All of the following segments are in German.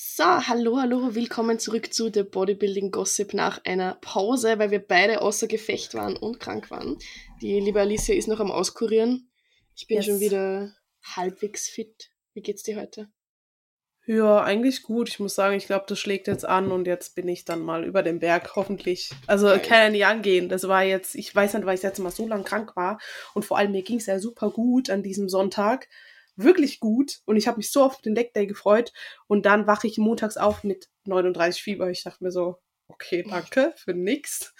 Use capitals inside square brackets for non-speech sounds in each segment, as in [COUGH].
So, hallo, hallo, willkommen zurück zu The Bodybuilding Gossip nach einer Pause, weil wir beide außer Gefecht waren und krank waren. Die liebe Alicia ist noch am Auskurieren. Ich bin Yes. schon wieder halbwegs fit. Wie geht's dir heute? Ja, eigentlich gut. Ich muss sagen, ich glaube, das schlägt jetzt an und jetzt bin ich dann mal über den Berg, hoffentlich. Also Geil. kann ja nicht angehen. Das war jetzt, ich weiß nicht, weil ich jetzt mal so lang krank war und vor allem mir ging es ja super gut an diesem Sonntag. Wirklich gut. Und ich habe mich so auf den Leg Day gefreut. Und dann wache ich montags auf mit 39 Fieber. Ich dachte mir so, okay, danke für nix.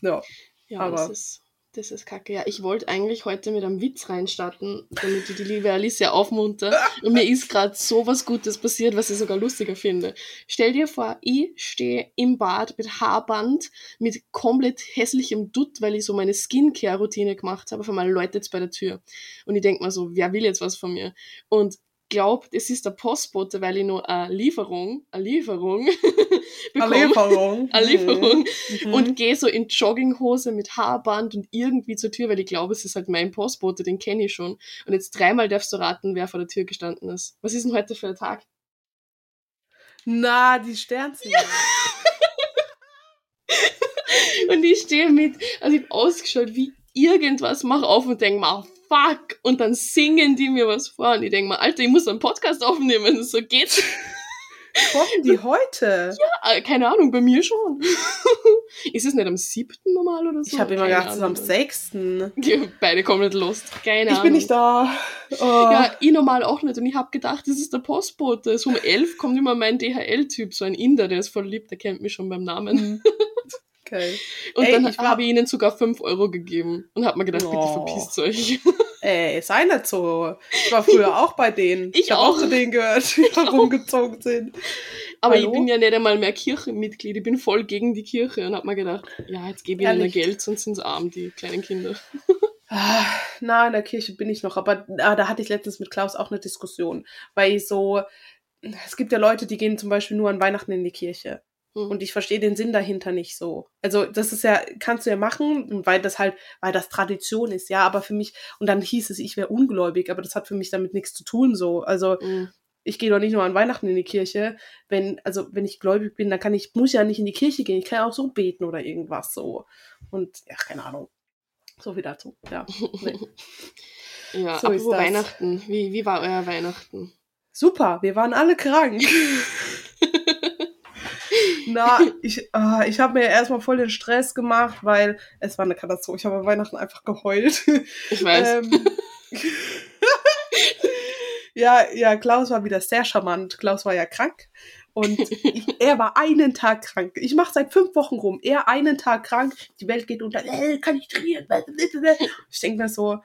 Ja, Ja, Aber- das ist, das ist kacke. Ja, ich wollte eigentlich heute mit einem Witz reinstarten, damit ich die liebe Alicia aufmunter. [LAUGHS] Und mir ist gerade so was Gutes passiert, was ich sogar lustiger finde. Stell dir vor, ich stehe im Bad mit Haarband, mit komplett hässlichem Dutt, weil ich so meine Skincare-Routine gemacht habe. Auf einmal läutet es bei der Tür. Und ich denk mir so, wer will jetzt was von mir? Und glaubt, es ist der Postbote, weil ich nur eine Lieferung, eine Lieferung [LAUGHS] bekomme. eine Lieferung. [LAUGHS] Eine Lieferung Mhm. und gehe so in Jogginghose mit Haarband und irgendwie zur Tür, weil ich glaube, es ist halt mein Postbote, den kenne ich schon. Und jetzt dreimal darfst du raten, wer vor der Tür gestanden ist. Was ist denn heute für ein Tag? Na, die Sternsinger. [LAUGHS] Und ich stehe mit, also ich hab ausgeschaut wie irgendwas, mach auf und denk mal, fuck. Und dann singen die mir was vor und ich denk mal, Alter, ich muss einen Podcast aufnehmen, so geht's. Kommen die heute? Ah, Keine Ahnung, bei mir schon. [LAUGHS] ist es nicht am siebten normal oder so? Ich habe immer Keine gedacht, es ist am Ahnung. 6. Ja, Beide komplett lost. Keine Ich Ahnung. bin nicht da. Oh. Ja, ich normal auch nicht. Und ich habe gedacht, das ist der Postbote. So um elf kommt immer mein DHL-Typ, so ein Inder, der ist voll lieb, der kennt mich schon beim Namen. [LAUGHS] Okay. Und Ey, dann ich habe ich ihnen sogar 5 Euro gegeben und habe mir gedacht, bitte Oh. verpisst euch. Ey, sei nicht so. Ich war früher [LAUGHS] auch bei denen. Ich hab auch. zu denen gehört, die [LAUGHS] da rumgezogen sind. Aber Hallo? ich bin ja nicht einmal mehr Kirchenmitglied. Ich bin voll gegen die Kirche und habe mir gedacht, ja, jetzt gebe ich ihnen? Geld, sonst sind sie arm, die kleinen Kinder. [LAUGHS] Ah, Na, in der Kirche bin ich noch, aber ah, da hatte ich letztens mit Klaus auch eine Diskussion, weil ich so, es gibt ja Leute, die gehen zum Beispiel nur an Weihnachten in die Kirche. Hm. Und ich verstehe den Sinn dahinter nicht so. Also, das ist ja, kannst du ja machen, weil das halt, weil das Tradition ist, ja, aber für mich, und dann hieß es, ich wäre ungläubig, aber das hat für mich damit nichts zu tun, so. Also, Mhm. ich gehe doch nicht nur an Weihnachten in die Kirche. Wenn, also, wenn ich gläubig bin, dann kann ich, muss ja nicht in die Kirche gehen, ich kann ja auch so beten oder irgendwas, so. Und, ja, keine Ahnung. So viel dazu, ja. [LAUGHS] Nee. Ja, So apropos. Weihnachten. Wie, wie war euer Weihnachten? Super, wir waren alle krank. [LAUGHS] Na, ich, ah, ich habe mir erstmal voll den Stress gemacht, weil es war eine Katastrophe. Ich habe an Weihnachten einfach geheult. Ich weiß. Ähm, [LAUGHS] ja, ja, Klaus war wieder sehr charmant. Klaus war ja krank. Und ich, er war einen Tag krank. Ich mache seit fünf Wochen rum. Er einen Tag krank. Die Welt geht unter. Äh, kann ich trainieren? Ich denke mir so,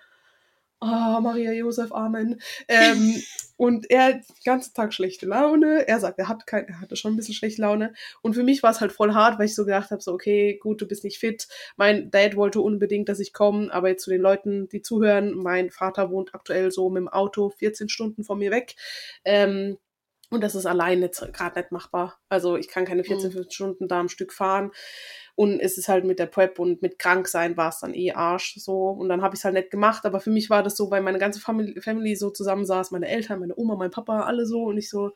oh, Maria Josef, Amen. Ähm, [LAUGHS] und er hat den ganzen Tag schlechte Laune. Er sagt, er, hat kein, er hatte schon ein bisschen schlechte Laune. Und für mich war es halt voll hart, weil ich so gedacht habe, so, okay, gut, du bist nicht fit. Mein Dad wollte unbedingt, dass ich komme, aber jetzt zu den Leuten, die zuhören, mein Vater wohnt aktuell so mit dem Auto 14 Stunden von mir weg. Ähm, und das ist allein jetzt gerade nicht machbar. Also ich kann keine 14 15 Stunden da am Stück fahren. Und es ist halt mit der Prep und mit Kranksein war es dann eh Arsch so. Und dann habe ich es halt nicht gemacht. Aber für mich war das so, weil meine ganze Family, Family so zusammensaß, meine Eltern, meine Oma, mein Papa, alle so. Und ich so,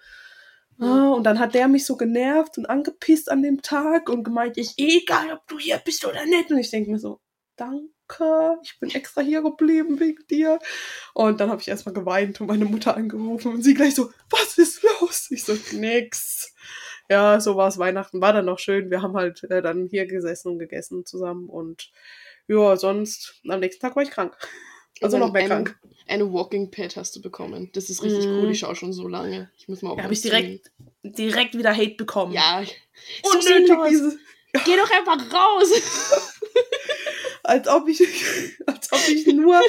ah, und dann hat der mich so genervt und angepisst an dem Tag und gemeint, ist egal, ob du hier bist oder nicht. Und ich denke mir so, danke, ich bin extra hier geblieben wegen dir. Und dann habe ich erstmal geweint und meine Mutter angerufen und sie gleich so, was ist los? Ich so, nix. Ja, so war es Weihnachten, war dann noch schön. Wir haben halt äh, dann hier gesessen und gegessen zusammen und ja, sonst am nächsten Tag war ich krank. Also noch mehr krank. Ein Walking Pad hast du bekommen. Das ist richtig Mhm. cool. Ich schaue schon so lange. Ich muss mal auch Da habe ich direkt, direkt wieder Hate bekommen. Ja. So unnötig diese, Geh doch einfach raus. [LAUGHS] als ob ich, [LAUGHS] als ob ich nur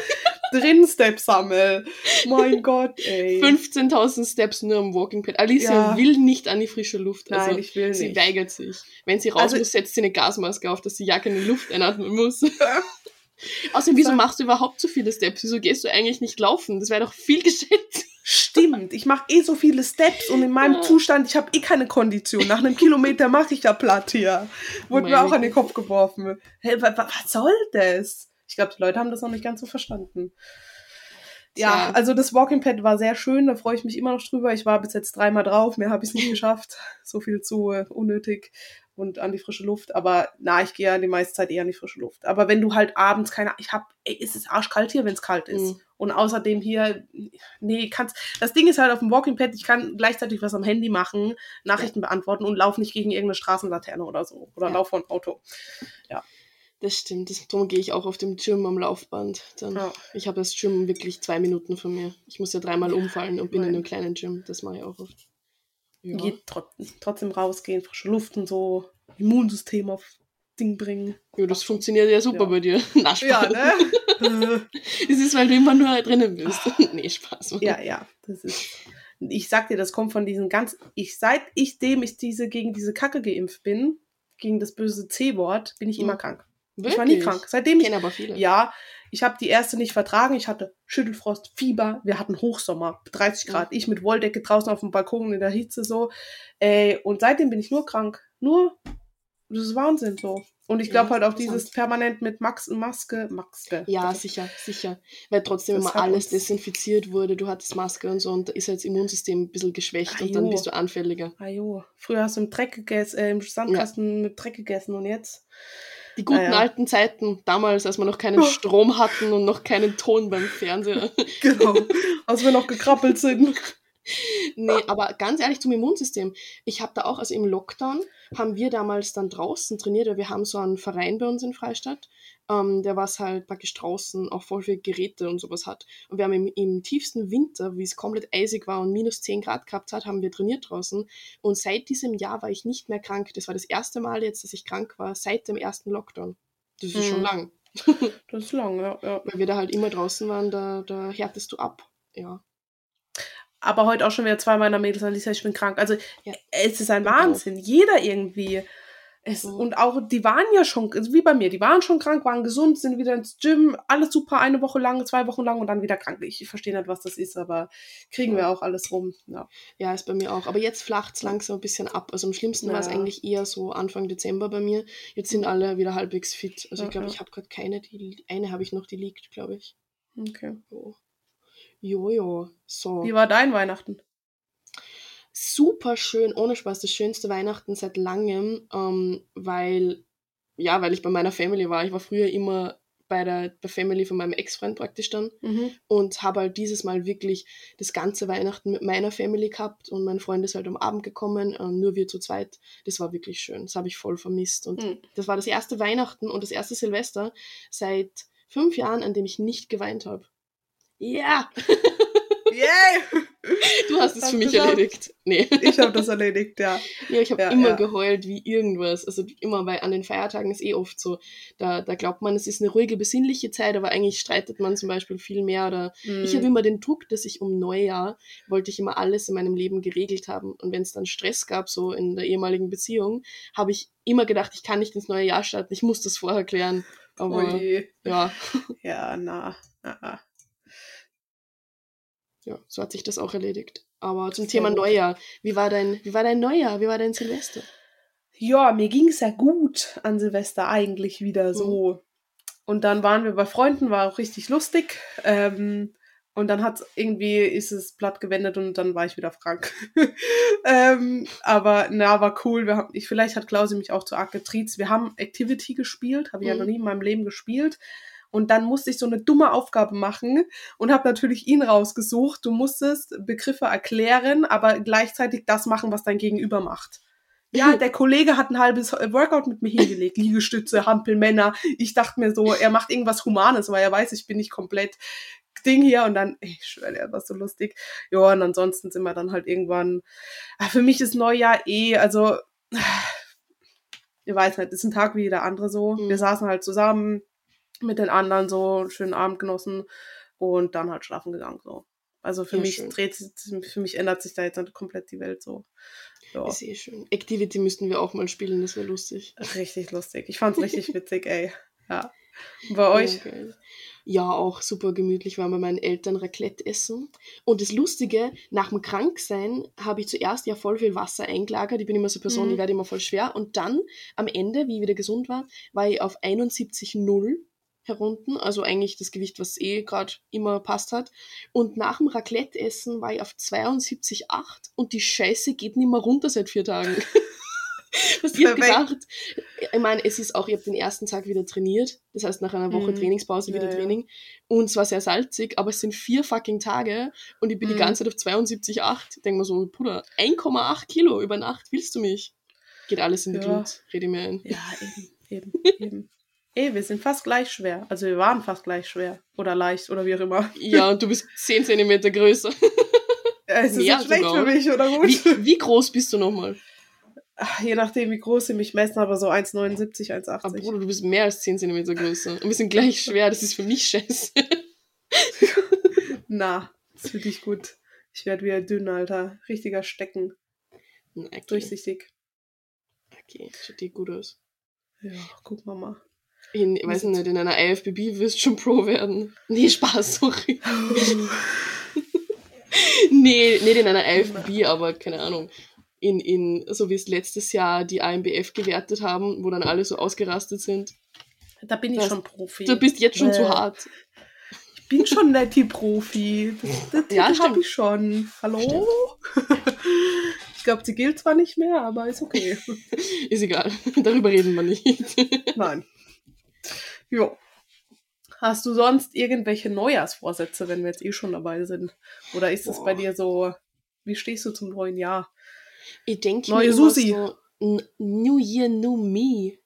drin Steps sammel. Mein [LAUGHS] Gott, ey. 15.000 Steps nur im Walking Pad. Alicia Ja. will nicht an die frische Luft. Nein, Also, ich will sie nicht. weigert sich. Wenn sie raus Also- muss, setzt sie eine Gasmaske auf, dass sie ja keine Luft einatmen muss. [LAUGHS] Außerdem, wieso machst du überhaupt so viele Steps? Wieso gehst du eigentlich nicht laufen? Das wäre doch viel geschätzt. Stimmt, ich mache eh so viele Steps und in meinem Ja. Zustand, ich habe eh keine Kondition. Nach einem Kilometer mache ich da platt hier. Wurde mir auch an den. Kopf geworfen. Hä, wa, wa, was soll das? Ich glaube, die Leute haben das noch nicht ganz so verstanden. Ja, Tja. also das Walking Pad war sehr schön, da freue ich mich immer noch drüber. Ich war bis jetzt dreimal drauf, mehr habe ich nicht [LAUGHS] geschafft. So viel zu äh, unnötig und an die frische Luft. Aber na, ich gehe ja die meiste Zeit eher an die frische Luft. Aber wenn du halt abends keine, ich hab, ey, es ist arschkalt hier, wenn es kalt ist. Mhm. Und außerdem hier, nee, kannst, das Ding ist halt auf dem Walking Pad, ich kann gleichzeitig was am Handy machen, Nachrichten beantworten und laufe nicht gegen irgendeine Straßenlaterne oder so. Oder Ja. lauf vor ein Auto. Das stimmt. Das, darum gehe ich auch auf dem Gym am Laufband. Dann, Ja. Ich habe das Gym wirklich zwei Minuten von mir. Ich muss ja dreimal umfallen und bin in Nein. einem kleinen Gym. Das mache ich auch oft. Ja. Geht trot trotzdem rausgehen, frische Luft und so, Immunsystem auf Ding bringen. ja, das funktioniert ja super Ja. bei dir. [LAUGHS] Na, Spaß. Ja, ne? [LAUGHS] Das ist, weil du immer nur drinnen bist. [LAUGHS] nee, Spaß. ja, ja, das ist. Ich sag dir, das kommt von diesen ganz. Ich, seit ich dem ich diese gegen diese Kacke geimpft bin, gegen das böse C-Wort, bin ich Mhm. immer krank. Wirklich? Ich war nie krank. Seitdem Ich ich kenne aber viele. Ja, ich habe die erste nicht vertragen. Ich hatte Schüttelfrost, Fieber. Wir hatten Hochsommer, 30 Grad. Ich mit Wolldecke draußen auf dem Balkon in der Hitze so. Ey, und seitdem bin ich nur krank. Nur, das ist Wahnsinn so. Und ich glaube Ja, halt auch dieses permanent mit Max Maske, Maske. Ja, sicher, sicher. Weil trotzdem Das immer alles desinfiziert wurde, du hattest Maske und so und da ist halt das Immunsystem ein bisschen geschwächt und dann Ajo. bist du anfälliger. Ah jo, früher hast du im Dreck gegessen, äh, im Sandkasten mit Dreck gegessen und jetzt? Die guten Ah, ja. alten Zeiten, damals, als wir noch keinen Oh. Strom hatten und noch keinen Ton beim Fernseher. [LAUGHS] Genau, als wir noch gekrabbelt sind. [LAUGHS] nee, aber ganz ehrlich zum Immunsystem. Ich habe da auch, also im Lockdown haben wir damals dann draußen trainiert, weil wir haben so einen Verein bei uns in Freistadt, ähm, der was halt praktisch draußen auch voll viele Geräte und sowas hat. Und wir haben im, im tiefsten Winter, wie es komplett eisig war und minus 10 Grad gehabt hat, haben wir trainiert draußen. Und seit diesem Jahr war ich nicht mehr krank. Das war das erste Mal jetzt, dass ich krank war, seit dem ersten Lockdown. Das ist schon Mhm. lang. Das ist lang, ja, ja. Weil wir da halt immer draußen waren, da, da härtest du ab. Ja. Aber heute auch schon wieder zwei meiner Mädels, Alisa, ich bin krank. Also Ja. es ist ein. Wahnsinn. Jeder irgendwie. Es, Mhm. Und auch, die waren ja schon, also wie bei mir, die waren schon krank, waren gesund, sind wieder ins Gym, alles super, eine Woche lang, zwei Wochen lang und dann wieder krank. Ich verstehe nicht, was das ist, aber kriegen wir auch alles rum. Ja. Ja, ist bei mir auch. Aber jetzt flacht es langsam ein bisschen ab. Also am schlimmsten war es Ja. eigentlich eher so Anfang Dezember bei mir. Jetzt sind alle wieder halbwegs fit. Also Ja, ich glaube, ja. ich habe gerade keine, die eine habe ich noch, die liegt, glaube ich. Okay. Jo. Jojo. So. Wie war dein Weihnachten? super schön, ohne Spaß, das schönste Weihnachten seit langem, ähm, weil, ja, weil ich bei meiner Family war. Ich war früher immer bei der, der Family von meinem Ex-Freund praktisch dann Mhm. und habe halt dieses Mal wirklich das ganze Weihnachten mit meiner Family gehabt und mein Freund ist halt am Abend gekommen, ähm, nur wir zu zweit. Das war wirklich schön, das habe ich voll vermisst und Mhm. das war das erste Weihnachten und das erste Silvester seit fünf Jahren, an dem ich nicht geweint habe. Ja, Yay! du hast es Hast für mich geschafft. erledigt. Nee. Ich habe das erledigt, ja. Ja, ich habe Ja, immer ja. geheult wie irgendwas. Also immer, weil an den Feiertagen ist eh oft so, da, da glaubt man, es ist eine ruhige, besinnliche Zeit, aber eigentlich streitet man zum Beispiel viel mehr. Oder ich habe immer den Druck, dass ich um Neujahr wollte ich immer alles in meinem Leben geregelt haben. Und wenn es dann Stress gab, so in der ehemaligen Beziehung, habe ich immer gedacht, ich kann nicht ins neue Jahr starten, ich muss das vorher klären. Aber Ui. ja, Ja, na. na, na. Ja, so hat sich das auch erledigt. Aber zum Sehr Thema gut. Neujahr, wie war dein, wie war dein Neujahr? Wie war dein Silvester? Ja, mir ging es ja gut an Silvester eigentlich wieder Mhm. so. Und dann waren wir bei Freunden, war auch richtig lustig. Ähm, und dann hat irgendwie ist es Blatt gewendet und dann war ich wieder krank. [LAUGHS] ähm, aber na, war cool. Wir haben, ich, vielleicht hat Klausi mich auch zu arg getriezt. Wir haben Activity gespielt, habe ich ja Mhm. noch nie in meinem Leben gespielt. Und dann musste ich so eine dumme Aufgabe machen und habe natürlich ihn rausgesucht. Du musstest Begriffe erklären, aber gleichzeitig das machen, was dein Gegenüber macht. Ja, [LAUGHS] der Kollege hat ein halbes Workout mit mir hingelegt. Liegestütze, Hampelmänner. Ich dachte mir so, er macht irgendwas Humanes, weil er weiß, ich bin nicht komplett Ding hier. Und dann, ich schwöre, er war so lustig. Ja, und ansonsten sind wir dann halt irgendwann. Ah, Für mich ist Neujahr eh, also, [SIGHS] ich weiß nicht, ist ein Tag wie jeder andere so. Mhm. Wir saßen halt zusammen mit den anderen so, einen schönen Abend genossen und dann halt schlafen gegangen so. Also für Ja, mich schön. dreht sich, für mich ändert sich da jetzt nicht komplett die Welt so. Ja. Ist eh schön. Activity müssten wir auch mal spielen, das wäre lustig. Richtig lustig. Ich fand's richtig [LAUGHS] witzig, ey. Ja. Und bei euch? Ja, geil. ja, auch super gemütlich, waren bei meinen Eltern Raclette essen. Und das Lustige, nach dem Kranksein habe ich zuerst ja voll viel Wasser eingelagert. Ich bin immer so eine Person, Mhm. die werde immer voll schwer. Und dann, am Ende, wie ich wieder gesund war, war ich auf 71,0. Herunten, also eigentlich das Gewicht, was eh gerade immer passt hat. Und nach dem Raclette-Essen war ich auf 72,8 und die Scheiße geht nicht mehr runter seit vier Tagen. [LAUGHS] [LAUGHS] Was ich hab gedacht, ich meine, es ist auch, ich habe den ersten Tag wieder trainiert, das heißt nach einer Woche Mhm. Trainingspause wieder Ja. Training und es war sehr salzig, aber es sind vier fucking Tage und ich bin die Mhm. ganze Zeit auf 72,8. Ich denke mir so, Bruder, 1,8 Kilo über Nacht, willst du mich? Geht alles in die Ja. Glut, rede mir ein. Ja, eben, eben, [LAUGHS] eben. Ey, wir sind fast gleich schwer. Also wir waren fast gleich schwer. Oder leicht oder wie auch immer. Ja, und du bist 10 Zentimeter größer. [LAUGHS] Es ist Mehr nicht schlecht für mich, oder gut? Wie, wie groß bist du nochmal? Je nachdem, wie groß sie mich messen, aber so 1,79, Ah, 1,80. Bruder, du bist mehr als 10 Zentimeter größer. Und wir sind gleich schwer, das ist für mich scheiße. [LAUGHS] Na, das finde ich gut. Ich werde wieder dünn, Alter. Richtiger Stecken. Okay, Durchsichtig. okay, schaut dir gut aus. Ja, guck mal mal. In, ich weiß nicht, in einer IFBB wirst du schon Pro werden. Nee, Spaß, sorry. [LAUGHS] nee, nicht in einer IFBB, aber keine Ahnung. In, in, so wie es letztes Jahr die AMBF gewertet haben, wo dann alle so ausgerastet sind. Da bin ich Das- schon Profi. Du bist jetzt schon Äh, zu hart. Ich bin schon netti Profi. Das, [LAUGHS] das Ja, habe ich schon. Hallo? [LAUGHS] ich glaube, sie gilt zwar nicht mehr, aber ist okay. Ist egal. Darüber reden wir nicht. Nein. Jo. Hast du sonst irgendwelche Neujahrsvorsätze, wenn wir jetzt eh schon dabei sind? Oder ist es bei dir so, wie stehst du zum neuen Jahr? Ich denke Neue Susi. so, New Year, New Me.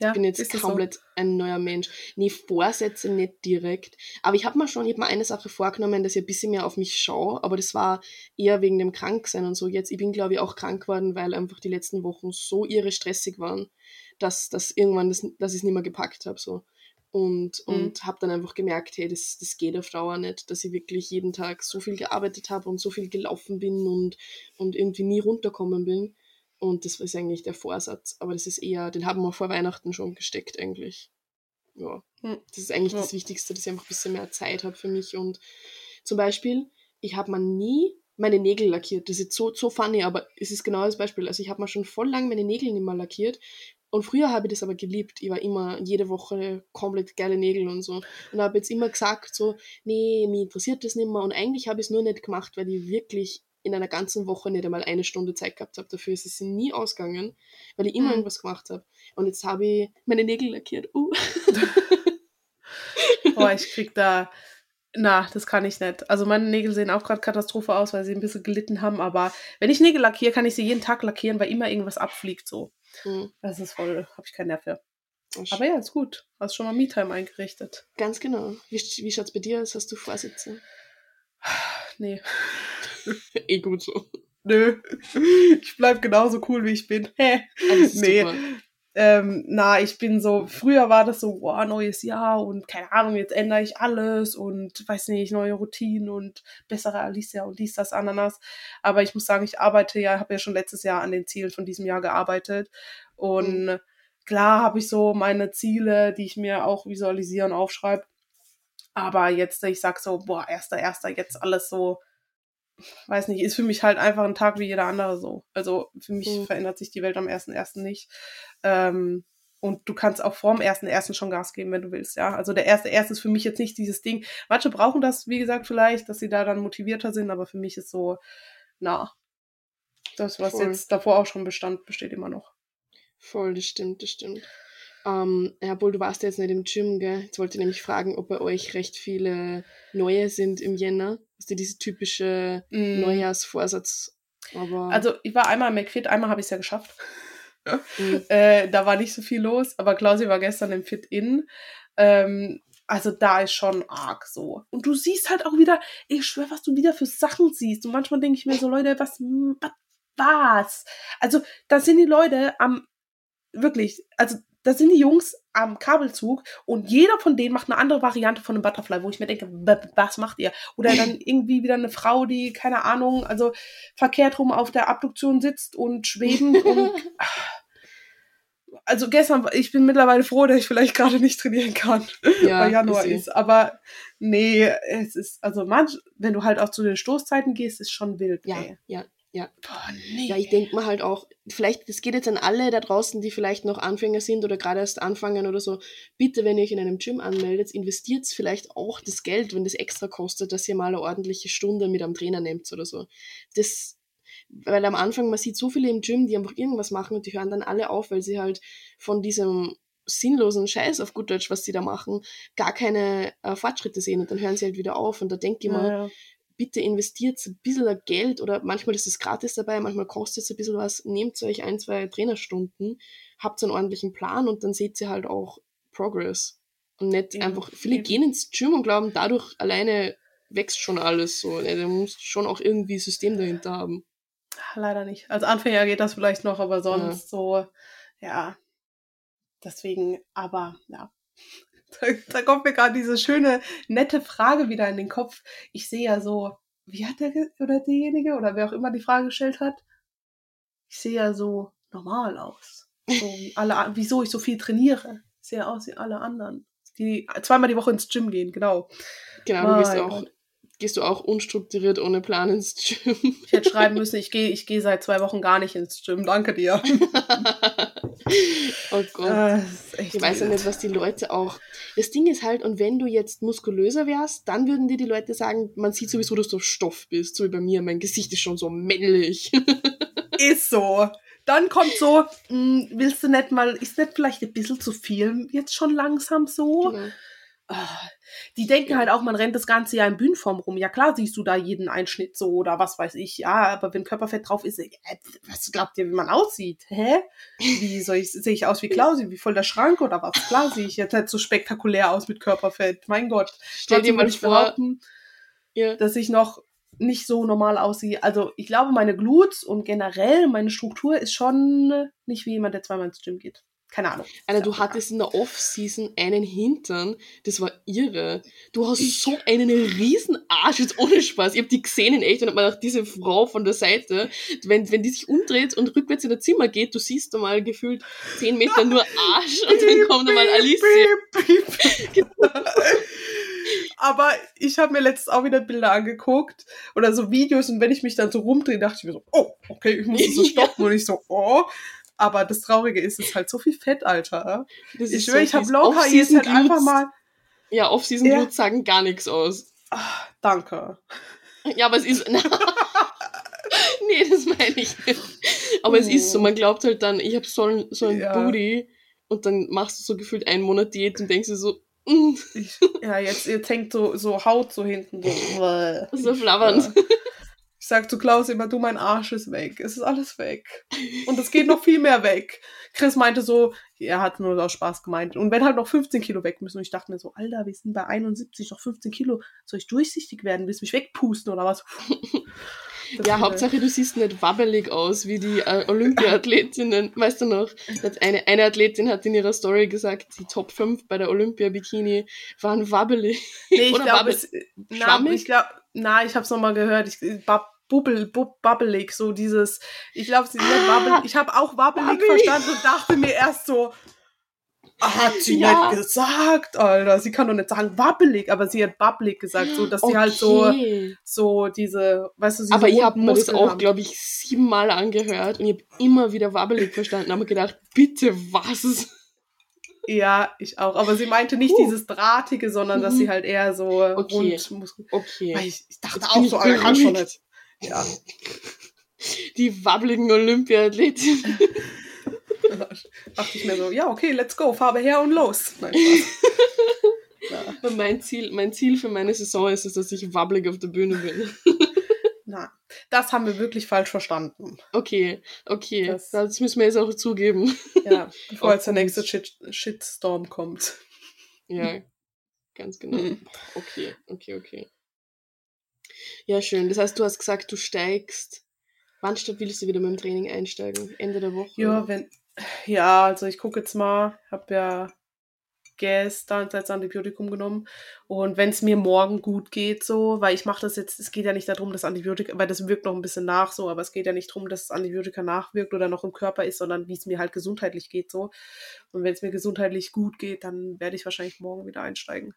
Ja, Ich bin jetzt komplett ein neuer Mensch. Nee, Vorsätze nicht direkt. Aber ich habe mir schon, ich habe mir eine Sache vorgenommen, dass ich ein bisschen mehr auf mich schaue, aber das war eher wegen dem Kranksein und so. Jetzt, ich bin glaube ich auch krank geworden, weil einfach die letzten Wochen so irre stressig waren, dass, dass irgendwann das, dass ich es nicht mehr gepackt habe. So. Und, Mhm. und habe dann einfach gemerkt, hey, das, das geht auf Dauer nicht, dass ich wirklich jeden Tag so viel gearbeitet habe und so viel gelaufen bin und, und irgendwie nie runterkommen bin. Und das ist eigentlich der Vorsatz. Aber das ist eher, den haben wir vor Weihnachten schon gesteckt eigentlich. Ja. Hm. Das ist eigentlich Ja. das Wichtigste, dass ich einfach ein bisschen mehr Zeit habe für mich. Und zum Beispiel, ich habe mir nie meine Nägel lackiert. Das ist jetzt so, so funny, aber es ist genau das Beispiel. Also ich habe mir schon voll lang meine Nägel nicht mehr lackiert. Und früher habe ich das aber geliebt. Ich war immer jede Woche komplett geile Nägel und so. Und habe jetzt immer gesagt, so, nee, mich interessiert das nicht mehr. Und eigentlich habe ich es nur nicht gemacht, weil ich wirklich in einer ganzen Woche nicht einmal eine Stunde Zeit gehabt habe. Dafür ist es nie ausgegangen, weil ich immer Mhm. irgendwas gemacht habe. Und jetzt habe ich meine Nägel lackiert. Uh. [LAUGHS] Boah, ich krieg da. Na, das kann ich nicht. Also meine Nägel sehen auch gerade Katastrophe aus, weil sie ein bisschen gelitten haben. Aber wenn ich Nägel lackiere, kann ich sie jeden Tag lackieren, weil immer irgendwas abfliegt so. Mhm. Das ist voll, habe ich keinen Nerv für. Aber ja, ist gut. Hast schon mal Me-Time eingerichtet. Ganz genau. Wie, wie schaut es bei dir aus? Hast du Vorsätze? [SIGHS] Nee. [LAUGHS] eh gut so. Nö. Ich bleib genauso cool, wie ich bin. Hä? Nee. super. Ähm, na, ich bin so, früher war das so, boah, neues Jahr und keine Ahnung, jetzt ändere ich alles und weiß nicht, neue Routinen und bessere Alicia und dies, das, Ananas. Aber ich muss sagen, ich arbeite ja, habe ja schon letztes Jahr an den Zielen von diesem Jahr gearbeitet. Und klar habe ich so meine Ziele, die ich mir auch visualisieren, aufschreibe. Aber jetzt, ich sag so, boah, erster, erster, jetzt alles so, weiß nicht, ist für mich halt einfach ein Tag wie jeder andere so. Also für mich Mhm. verändert sich die Welt am ersten ersten nicht. Ähm, und du kannst auch vorm ersten ersten schon Gas geben, wenn du willst, ja. Also der erste erste ist für mich jetzt nicht dieses Ding. Manche brauchen das, wie gesagt, vielleicht, dass sie da dann motivierter sind, aber für mich ist so, na, das, was Voll. jetzt davor auch schon bestand, besteht immer noch. Voll, das stimmt, das stimmt. Ähm, ja, obwohl du warst ja jetzt nicht im Gym, gell? Jetzt wollte ich nämlich fragen, ob bei euch recht viele neue sind im Jänner. Ist ja diese typische Mm. Neujahrsvorsatz. Aber Also ich war einmal im McFit, einmal habe ich es ja geschafft. [LAUGHS] mm, Äh, da war nicht so viel los, aber Klausi war gestern im Fit-In. Ähm, also da ist schon arg so. Und du siehst halt auch wieder, ich schwör, was du wieder für Sachen siehst. Und manchmal denke ich mir so, Leute, was, was, was? Also da sind die Leute am, wirklich, also da sind die Jungs am Kabelzug und jeder von denen macht eine andere Variante von einem Butterfly, wo ich mir denke, was macht ihr? Oder dann [LAUGHS] irgendwie wieder eine Frau, die, keine Ahnung, also verkehrt rum auf der Abduktion sitzt und schwebend und [LAUGHS] also gestern, ich bin mittlerweile froh, dass ich vielleicht gerade nicht trainieren kann, [LAUGHS] ja, weil Januar ist. Aber nee, es ist, also manch, wenn du halt auch zu den Stoßzeiten gehst, ist schon wild. Ja, ey. ja. Ja. Boah, nee. Ja, ich denke mal halt auch, vielleicht, das geht jetzt an alle da draußen, die vielleicht noch Anfänger sind oder gerade erst anfangen oder so. Bitte, wenn ihr euch in einem Gym anmeldet, investiert vielleicht auch das Geld, wenn das extra kostet, dass ihr mal eine ordentliche Stunde mit einem Trainer nehmt oder so. Das, weil am Anfang, man sieht so viele im Gym, die einfach irgendwas machen und die hören dann alle auf, weil sie halt von diesem sinnlosen Scheiß auf gut Deutsch, was sie da machen, gar keine äh, Fortschritte sehen und dann hören sie halt wieder auf und da denke ich Ja, mal, ja. Bitte investiert ein bisschen Geld oder manchmal ist es gratis dabei, manchmal kostet es ein bisschen was, nehmt euch ein, zwei Trainerstunden, habt einen ordentlichen Plan und dann seht ihr halt auch Progress. Und nicht Eben, einfach, viele eben. gehen ins Gym und glauben, dadurch alleine wächst schon alles so. Ja, Du musst schon auch irgendwie ein System dahinter haben. Leider nicht. Als Anfänger geht das vielleicht noch, aber sonst so, ja. Deswegen, aber ja. [LAUGHS] Da, da kommt mir gerade diese schöne, nette Frage wieder in den Kopf. Ich sehe ja so, wie hat der oder diejenige oder wer auch immer die Frage gestellt hat? Ich sehe ja so normal aus. So wie [LAUGHS] alle, wieso ich so viel trainiere. Ich sehe aus wie alle anderen. Die zweimal die Woche ins Gym gehen, genau. Genau, du gehst Mein auch, Gott. Gehst du auch unstrukturiert ohne Plan ins Gym. Ich hätte schreiben müssen, ich gehe ich gehe seit zwei Wochen gar nicht ins Gym. Danke dir. [LAUGHS] oh Gott. Echt Ich weiß ja nicht, was die Leute auch. Das Ding ist halt, und wenn du jetzt muskulöser wärst, dann würden dir die Leute sagen, man sieht sowieso, dass du auf Stoff bist. So wie bei mir, mein Gesicht ist schon so männlich. [LAUGHS] Ist so. Dann kommt so, mh, willst du nicht mal, ist nicht vielleicht ein bisschen zu viel jetzt schon langsam so? Genau. Ah, Die denken halt auch, man rennt das ganze Jahr in Bühnenform rum. Ja klar siehst du da jeden Einschnitt so oder was weiß ich. Ja, aber wenn Körperfett drauf ist, äh, was glaubt ihr, wie man aussieht? Hä? Wie soll ich, sehe ich aus wie Klausi, wie voll der Schrank oder was? Klar sehe ich jetzt nicht so spektakulär aus mit Körperfett. Mein Gott. Stell dir mal ich vor, behaupten, ja, dass ich noch nicht so normal aussehe. Also ich glaube, meine Glutes und generell meine Struktur ist schon nicht wie jemand, der zweimal ins Gym geht. Keine Ahnung. Alter, du ja hattest in der Off-Season einen Hintern, das war irre. Du hast so einen riesen Arsch, jetzt ohne Spaß. Ich hab die gesehen in echt und hab mir gedacht, diese Frau von der Seite, wenn, wenn die sich umdreht und rückwärts in das Zimmer geht, du siehst da mal gefühlt 10 Meter nur Arsch und dann kommt da mal Alicia. Piep. [LAUGHS] Aber ich habe mir letztens auch wieder Bilder angeguckt oder so Videos und wenn ich mich dann so rumdrehe, dachte ich mir so, oh, okay, ich muss so [LAUGHS] stoppen und ich so, oh. Aber das Traurige ist, es ist halt so viel Fett, Alter. Das Ich schwöre, ich habe locker jetzt halt einfach mal. Ja, Off-Season Ja. Glutes sagen gar nichts aus. Ah, danke. Ja, aber es ist. [LAUGHS] nee, das meine ich nicht. Aber es ist so, man glaubt halt dann, ich habe so ein, so ein Ja. Booty und dann machst du so gefühlt einen Monat Diät und denkst dir so, mm, Ich, ja, jetzt, jetzt hängt so, so Haut so hinten. So. [LAUGHS] so flabbernd. Ja. Ich sag zu Klaus immer, du, mein Arsch ist weg. Es ist alles weg. Und es geht noch viel mehr weg. Chris meinte so, er hat nur aus Spaß gemeint. Und wenn halt noch 15 Kilo weg müssen. Und ich dachte mir so, Alter, wir sind bei 71, noch 15 Kilo. Soll ich durchsichtig werden? Willst du mich wegpusten oder was? Ja, Hauptsache du siehst nicht wabbelig aus wie die äh, Olympia-Athletinnen. [LAUGHS] Weißt du noch? dass Eine, eine Athletin hat in ihrer Story gesagt, die Top 5 bei der Olympia-Bikini waren wabbelig. Nee, ich [LAUGHS] glaube, es, na, ich glaube, na, ich hab's nochmal gehört. Ich, bub, bubbel, bub, bubbelig, so dieses, ich glaube, sie Ah, wabbelig. Ich habe auch wabbelig wabbelig. verstanden und dachte mir erst so, hat sie Ja. nicht gesagt, Alter. Sie kann doch nicht sagen wabbelig, aber sie hat bubbelig gesagt, so, dass sie halt so, Okay. so diese, weißt du, sie Aber so ich habe mir das auch, glaube ich, siebenmal angehört und ich habe immer wieder wabbelig verstanden, aber gedacht, bitte was? Ja, ich auch. Aber sie meinte nicht Puh. dieses Drahtige, sondern dass Mhm. sie halt eher so Okay. rund. Okay. Weil Ich, ich dachte Jetzt auch so, Alter, kann schon nicht. Ja. Die wabbligen Olympiathleten. [LAUGHS] [LAUGHS] dachte ich mir so, ja, okay, let's go, Farbe her und los. Nein, [LAUGHS] mein, Ziel, mein Ziel für meine Saison ist es, dass ich wabbelig auf der Bühne bin. [LAUGHS] na, das haben wir wirklich falsch verstanden. Okay, okay. Das- Das, müssen wir jetzt auch zugeben. Ja, bevor jetzt der nächste Shit Shitstorm kommt. Ja, ganz genau. Mhm. Okay, okay, okay. Ja, schön. Das heißt, du hast gesagt, du steigst. Wann statt willst du wieder mit dem Training einsteigen? Ende der Woche? Ja, wenn, ja, also ich gucke jetzt mal, habe ja gestern das Antibiotikum genommen und wenn es mir morgen gut geht, so, weil ich mache das jetzt, es geht ja nicht darum, dass Antibiotika, weil das wirkt noch ein bisschen nach, so, aber es geht ja nicht darum, dass das Antibiotika nachwirkt oder noch im Körper ist, sondern wie es mir halt gesundheitlich geht, so. Und wenn es mir gesundheitlich gut geht, dann werde ich wahrscheinlich morgen wieder einsteigen.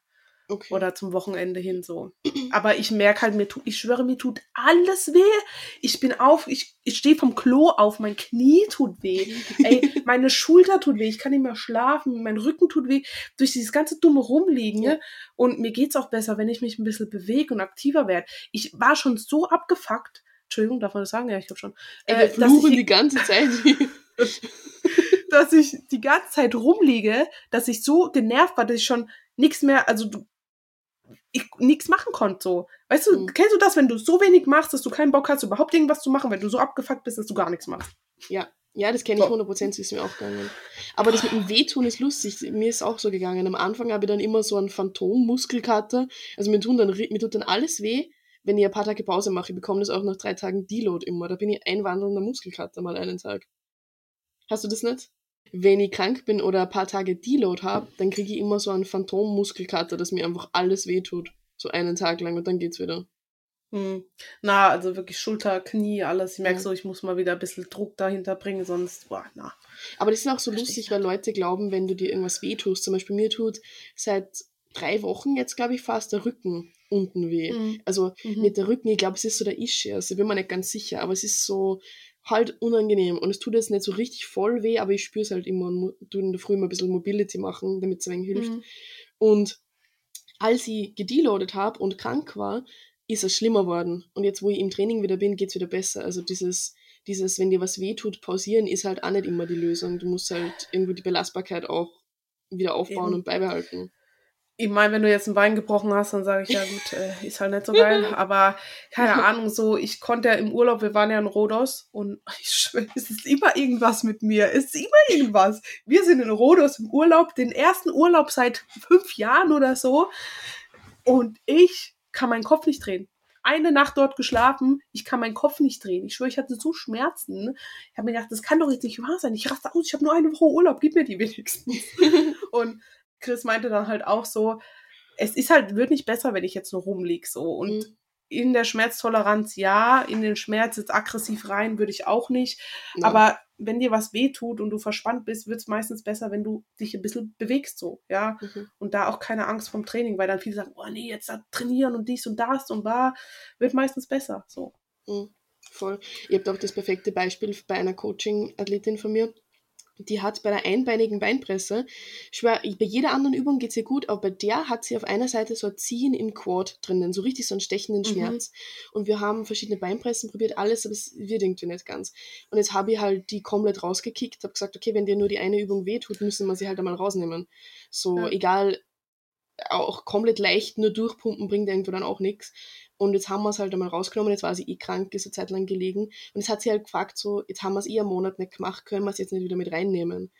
Okay. Oder zum Wochenende hin so. Aber ich merke halt, mir tut, ich schwöre, mir tut alles weh. Ich bin auf, ich, ich stehe vom Klo auf, mein Knie tut weh. Ey, [LAUGHS] meine Schulter tut weh, ich kann nicht mehr schlafen, mein Rücken tut weh. Durch dieses ganze dumme Rumliegen. Ja. Ne? Und mir geht's auch besser, wenn ich mich ein bisschen bewege und aktiver werde. Ich war schon so abgefuckt. Entschuldigung, darf man das sagen? Ja, ich glaube schon. Ey, äh, wir dass fluchen ich- die ganze Zeit. [LAUGHS] dass ich die ganze Zeit rumliege, dass ich so genervt war, dass ich schon nichts mehr, also du, ich nichts machen konnte so. Weißt du, Mhm. kennst du das, wenn du so wenig machst, dass du keinen Bock hast, überhaupt irgendwas zu machen, wenn du so abgefuckt bist, dass du gar nichts machst? Ja, ja, das kenne ich So. 100%, so ist mir auch gegangen. Aber das mit dem Wehtun ist lustig. Mir ist auch so gegangen. Am Anfang habe ich dann immer so einen Phantom-Muskelkater. Also mir, tun dann, mir tut dann alles weh, wenn ich ein paar Tage Pause mache. Ich bekomme das auch nach drei Tagen Deload immer. Da bin ich ein wandelnder Muskelkater mal einen Tag. Hast du das nicht? Wenn ich krank bin oder ein paar Tage Deload habe, dann kriege ich immer so einen Phantom-Muskelkater, dass mir einfach alles wehtut. So einen Tag lang und dann geht's wieder. Hm. Na, also wirklich Schulter, Knie, alles. Ich merke Ja. so, ich muss mal wieder ein bisschen Druck dahinter bringen, sonst, boah, na. Aber das ist auch so Versteh lustig, weil Leute glauben, wenn du dir irgendwas wehtust, zum Beispiel mir tut seit drei Wochen jetzt, glaube ich, fast der Rücken unten weh. Mhm. Also Mhm. mit der Rücken, ich glaube, es ist so der Ischias, ich bin mir nicht ganz sicher, aber es ist so halt unangenehm und es tut jetzt nicht so richtig voll weh, aber ich spüre es halt immer und mu- tu in der Früh immer ein bisschen Mobility machen, damit es ein wenig hilft. Mhm. Und als ich gedeloadet habe und krank war, ist es schlimmer worden. Und jetzt, wo ich im Training wieder bin, geht's wieder besser. Also dieses, dieses, wenn dir was wehtut, pausieren ist halt auch nicht immer die Lösung. Du musst halt irgendwo die Belastbarkeit auch wieder aufbauen Eben. und beibehalten. Ich meine, wenn du jetzt ein Bein gebrochen hast, dann sage ich, ja gut, äh, ist halt nicht so geil. [LAUGHS] Aber keine Ahnung, so, ich konnte ja im Urlaub, wir waren ja in Rhodos und [LAUGHS] ich schwöre, es ist immer irgendwas mit mir. Es ist immer irgendwas. Wir sind in Rhodos im Urlaub, den ersten Urlaub seit fünf Jahren oder so. Und ich kann meinen Kopf nicht drehen. Eine Nacht dort geschlafen, ich kann meinen Kopf nicht drehen. Ich schwöre, ich hatte so Schmerzen. Ich habe mir gedacht, das kann doch jetzt nicht wahr sein. Ich raste aus, ich habe nur eine Woche Urlaub, gib mir die wenigstens. [LAUGHS] und Chris meinte dann halt auch so, es ist halt, wird nicht besser, wenn ich jetzt nur rumlieg so. Und Mhm. in der Schmerztoleranz ja, in den Schmerz jetzt aggressiv rein würde ich auch nicht. Ja. Aber wenn dir was wehtut und du verspannt bist, wird es meistens besser, wenn du dich ein bisschen bewegst so, ja. Mhm. Und da auch keine Angst vom Training, weil dann viele sagen, oh nee, jetzt trainieren und dies und das und da, wird meistens besser, so. Mhm. Voll. Ihr habt auch das perfekte Beispiel bei einer Coaching-Athletin von mir. Die hat bei der einbeinigen Beinpresse, ich schwör, bei jeder anderen Übung geht's ihr gut, aber bei der hat sie auf einer Seite so ein Ziehen im Quad drinnen, so richtig so einen stechenden Mhm. Schmerz. Und wir haben verschiedene Beinpressen probiert, alles, aber es wird irgendwie nicht ganz. Und jetzt habe ich halt die komplett rausgekickt, habe gesagt, okay, wenn dir nur die eine Übung wehtut, müssen wir sie halt einmal rausnehmen. So, Ja. egal, auch komplett leicht nur durchpumpen bringt irgendwo dann auch nichts. Und jetzt haben wir es halt einmal rausgenommen, jetzt war sie eh krank, ist eine Zeit lang gelegen. Und jetzt hat sie halt gefragt, so, jetzt haben wir es eh einen Monat nicht gemacht, können wir es jetzt nicht wieder mit reinnehmen?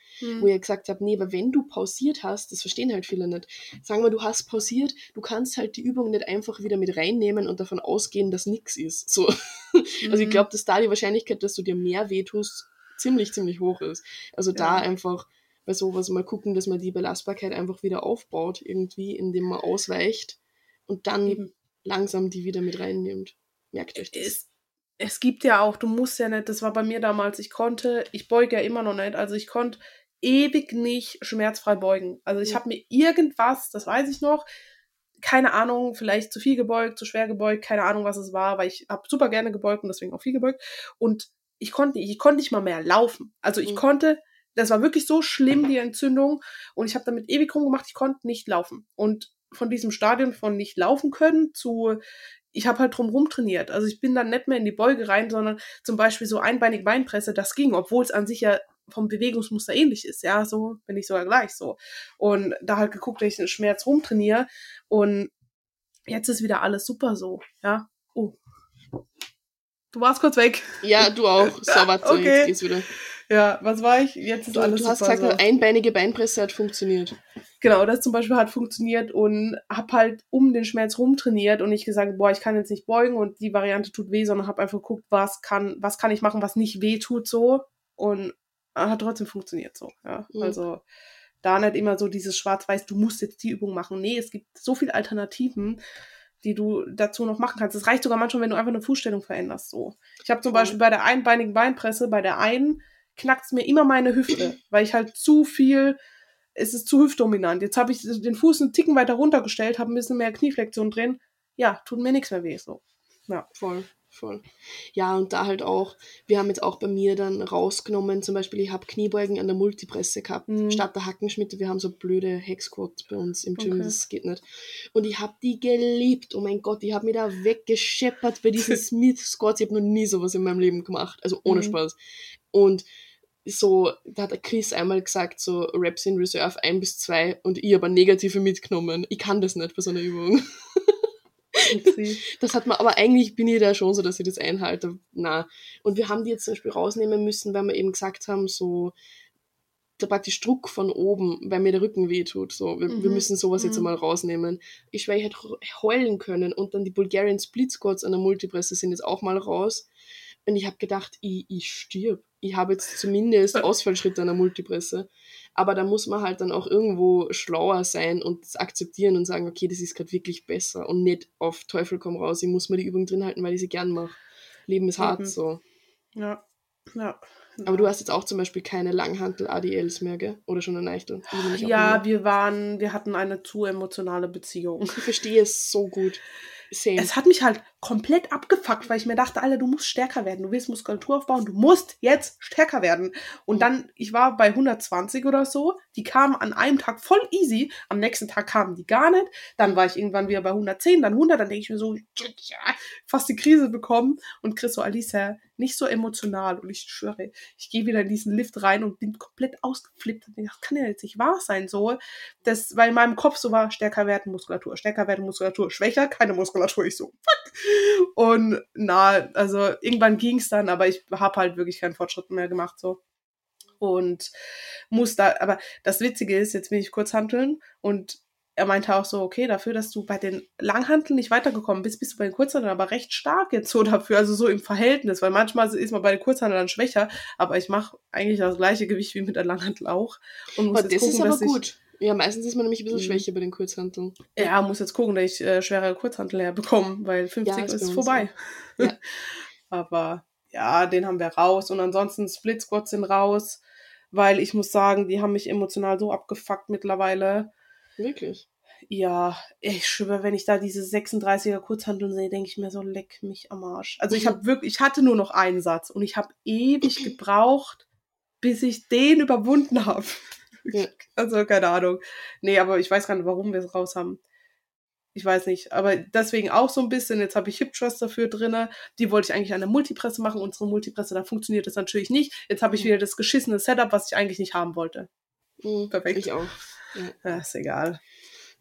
Wo ich gesagt habe, nee, aber wenn du pausiert hast, das verstehen halt viele nicht. Sagen wir, du hast pausiert, du kannst halt die Übung nicht einfach wieder mit reinnehmen und davon ausgehen, dass nichts ist. So. [LAUGHS] Also ich Mhm. glaube, dass da die Wahrscheinlichkeit, dass du dir mehr wehtust, ziemlich, ziemlich hoch ist. Also da Ja. einfach bei sowas mal gucken, dass man die Belastbarkeit einfach wieder aufbaut, irgendwie, indem man ausweicht und dann Eben. Langsam die wieder mit reinnimmt. Merkt euch das. es, es gibt ja auch, du musst ja nicht, das war bei mir damals, ich konnte, ich beuge ja immer noch nicht, also ich konnte ewig nicht schmerzfrei beugen. Also ich Ja. habe mir irgendwas, das weiß ich noch, keine Ahnung, vielleicht zu viel gebeugt, zu schwer gebeugt, keine Ahnung, was es war, weil ich habe super gerne gebeugt und deswegen auch viel gebeugt. Und ich konnte nicht, ich konnte nicht mal mehr laufen. Also ich Mhm. konnte, das war wirklich so schlimm, die Entzündung. Und ich habe damit ewig rumgemacht, ich konnte nicht laufen. Und von diesem Stadion von nicht laufen können zu, ich habe halt drumrum trainiert. Also ich bin dann nicht mehr in die Beuge rein, sondern zum Beispiel so einbeinig Beinpresse, das ging, obwohl es an sich ja vom Bewegungsmuster ähnlich ist. Ja, so bin ich sogar gleich so. Und da halt geguckt, dass ich den Schmerz rumtrainiere. Und jetzt ist wieder alles super so. Ja. Oh. Du warst kurz weg. Ja, du auch. So, warte, [LAUGHS] Okay. jetzt geht's wieder. Ja, was war ich? Jetzt ist Du, alles du hast gesagt, eine so. einbeinige Beinpresse hat funktioniert. Genau, das zum Beispiel hat funktioniert und hab halt um den Schmerz rumtrainiert und nicht gesagt, boah, ich kann jetzt nicht beugen und die Variante tut weh, sondern hab einfach geguckt, was kann, was kann ich machen, was nicht weh tut so und hat trotzdem funktioniert so. Ja, Mhm. also da nicht immer so dieses Schwarz-Weiß, du musst jetzt die Übung machen. Nee, es gibt so viele Alternativen, die du dazu noch machen kannst. Es reicht sogar manchmal, wenn du einfach eine Fußstellung veränderst. So. Ich habe zum. Beispiel bei der einbeinigen Beinpresse, bei der einen knackt's mir immer meine Hüfte, [CLEARS THROAT] weil ich halt zu viel es ist zu hüftdominant. Jetzt habe ich den Fuß einen Ticken weiter runtergestellt, habe ein bisschen mehr Knieflexion drin. Ja, tut mir nichts mehr weh. So. Ja. Voll, voll. Ja, und da halt auch, wir haben jetzt auch bei mir dann rausgenommen, zum Beispiel, ich habe Kniebeugen an der Multipresse gehabt, Mhm. statt der Hackenschmitte. Wir haben so blöde Hexquads bei uns im Gym, Okay. das geht nicht. Und ich habe die geliebt. Oh mein Gott, die haben mir da weggescheppert bei diesen [LAUGHS] Smith Squats. Ich habe noch nie sowas in meinem Leben gemacht. Also ohne Mhm. Spaß. Und so, da hat der Chris einmal gesagt, so Reps in Reserve ein bis zwei und ich aber negative mitgenommen. Ich kann das nicht bei so einer Übung. [LAUGHS] Das hat man, aber eigentlich bin ich da schon so, dass ich das einhalte. Na. Und wir haben die jetzt zum Beispiel rausnehmen müssen, weil wir eben gesagt haben, so, der praktisch Druck von oben, weil mir der Rücken wehtut. So, wir, wir Mhm. müssen sowas jetzt Mhm. einmal rausnehmen. Ich werde halt heulen können und dann die Bulgarian Split Squats an der Multipresse sind jetzt auch mal raus. Und ich habe gedacht, ich, ich stirb. Ich habe jetzt zumindest [LAUGHS] Ausfallschritte an der Multipresse. Aber da muss man halt dann auch irgendwo schlauer sein und das akzeptieren und sagen, okay, das ist gerade wirklich besser und nicht auf Teufel komm raus. Ich muss mir die Übung drin halten, weil ich sie gern mache. Leben ist hart Mhm. so. Ja. Ja. Aber du hast jetzt auch zum Beispiel keine Langhantel-ADLs mehr, gell? Oder schon eine Eichtel? Ja, wir waren, wir hatten eine zu emotionale Beziehung. ich verstehe es so gut. Same. Es hat mich halt komplett abgefuckt, weil ich mir dachte, Alter, du musst stärker werden. Du willst Muskulatur aufbauen, du musst jetzt stärker werden. Und dann, ich war bei 120 oder so, die kamen an einem Tag voll easy, am nächsten Tag kamen die gar nicht. Dann war ich irgendwann wieder bei 110, dann 100, dann denke ich mir so, fast die Krise bekommen. Und Chris so, Alicia, nicht so emotional. Und ich schwöre, ich gehe wieder in diesen Lift rein und bin komplett ausgeflippt und denke, das kann ja jetzt nicht wahr sein, so. Das, weil in meinem Kopf so war, stärker werden, Muskulatur, stärker werden, Muskulatur, schwächer, keine Muskulatur. Ich so, fuck. Und na, also irgendwann ging's dann, aber ich habe halt wirklich keinen Fortschritt mehr gemacht, so. Und muss da, aber das Witzige ist, jetzt will ich kurz handeln und er meinte auch so, okay, dafür, dass du bei den Langhanteln nicht weitergekommen bist, bist du bei den Kurzhanteln aber recht stark jetzt so dafür, also so im Verhältnis, weil manchmal ist man bei den Kurzhanteln dann schwächer, aber ich mache eigentlich das gleiche Gewicht wie mit der Langhantel auch. Und muss Aber jetzt das ist gucken, aber dass gut. Ja, meistens ist man nämlich ein bisschen Mhm. schwächer bei den Kurzhanteln. Ja, muss jetzt gucken, dass ich äh, schwere Kurzhantel herbekomme, weil 50 Ja, ist ist vorbei. so. Ja. [LAUGHS] aber ja, den haben wir raus und ansonsten Split Squats sind raus, weil ich muss sagen, die haben mich emotional so abgefuckt mittlerweile. Wirklich. Ja, ich schwöre, wenn ich da diese 36er Kurzhanteln sehe, denke ich mir so, leck mich am Arsch. Also ich habe [LAUGHS] wirklich, ich hatte nur noch einen Satz und ich habe ewig [CLEARS THROAT] gebraucht, bis ich den überwunden habe. Ja. [LAUGHS] Also keine Ahnung. Nee, aber ich weiß gar nicht, warum wir es raus haben. Ich weiß nicht, aber deswegen auch so ein bisschen. Jetzt habe ich Hip Trust dafür drinne. Die wollte ich eigentlich an der Multipresse machen. Unsere Multipresse, da funktioniert das natürlich nicht. Jetzt habe ich Mhm. wieder das geschissene Setup, was ich eigentlich nicht haben wollte. Mhm, Perfekt. Ich auch. Ja, ist egal.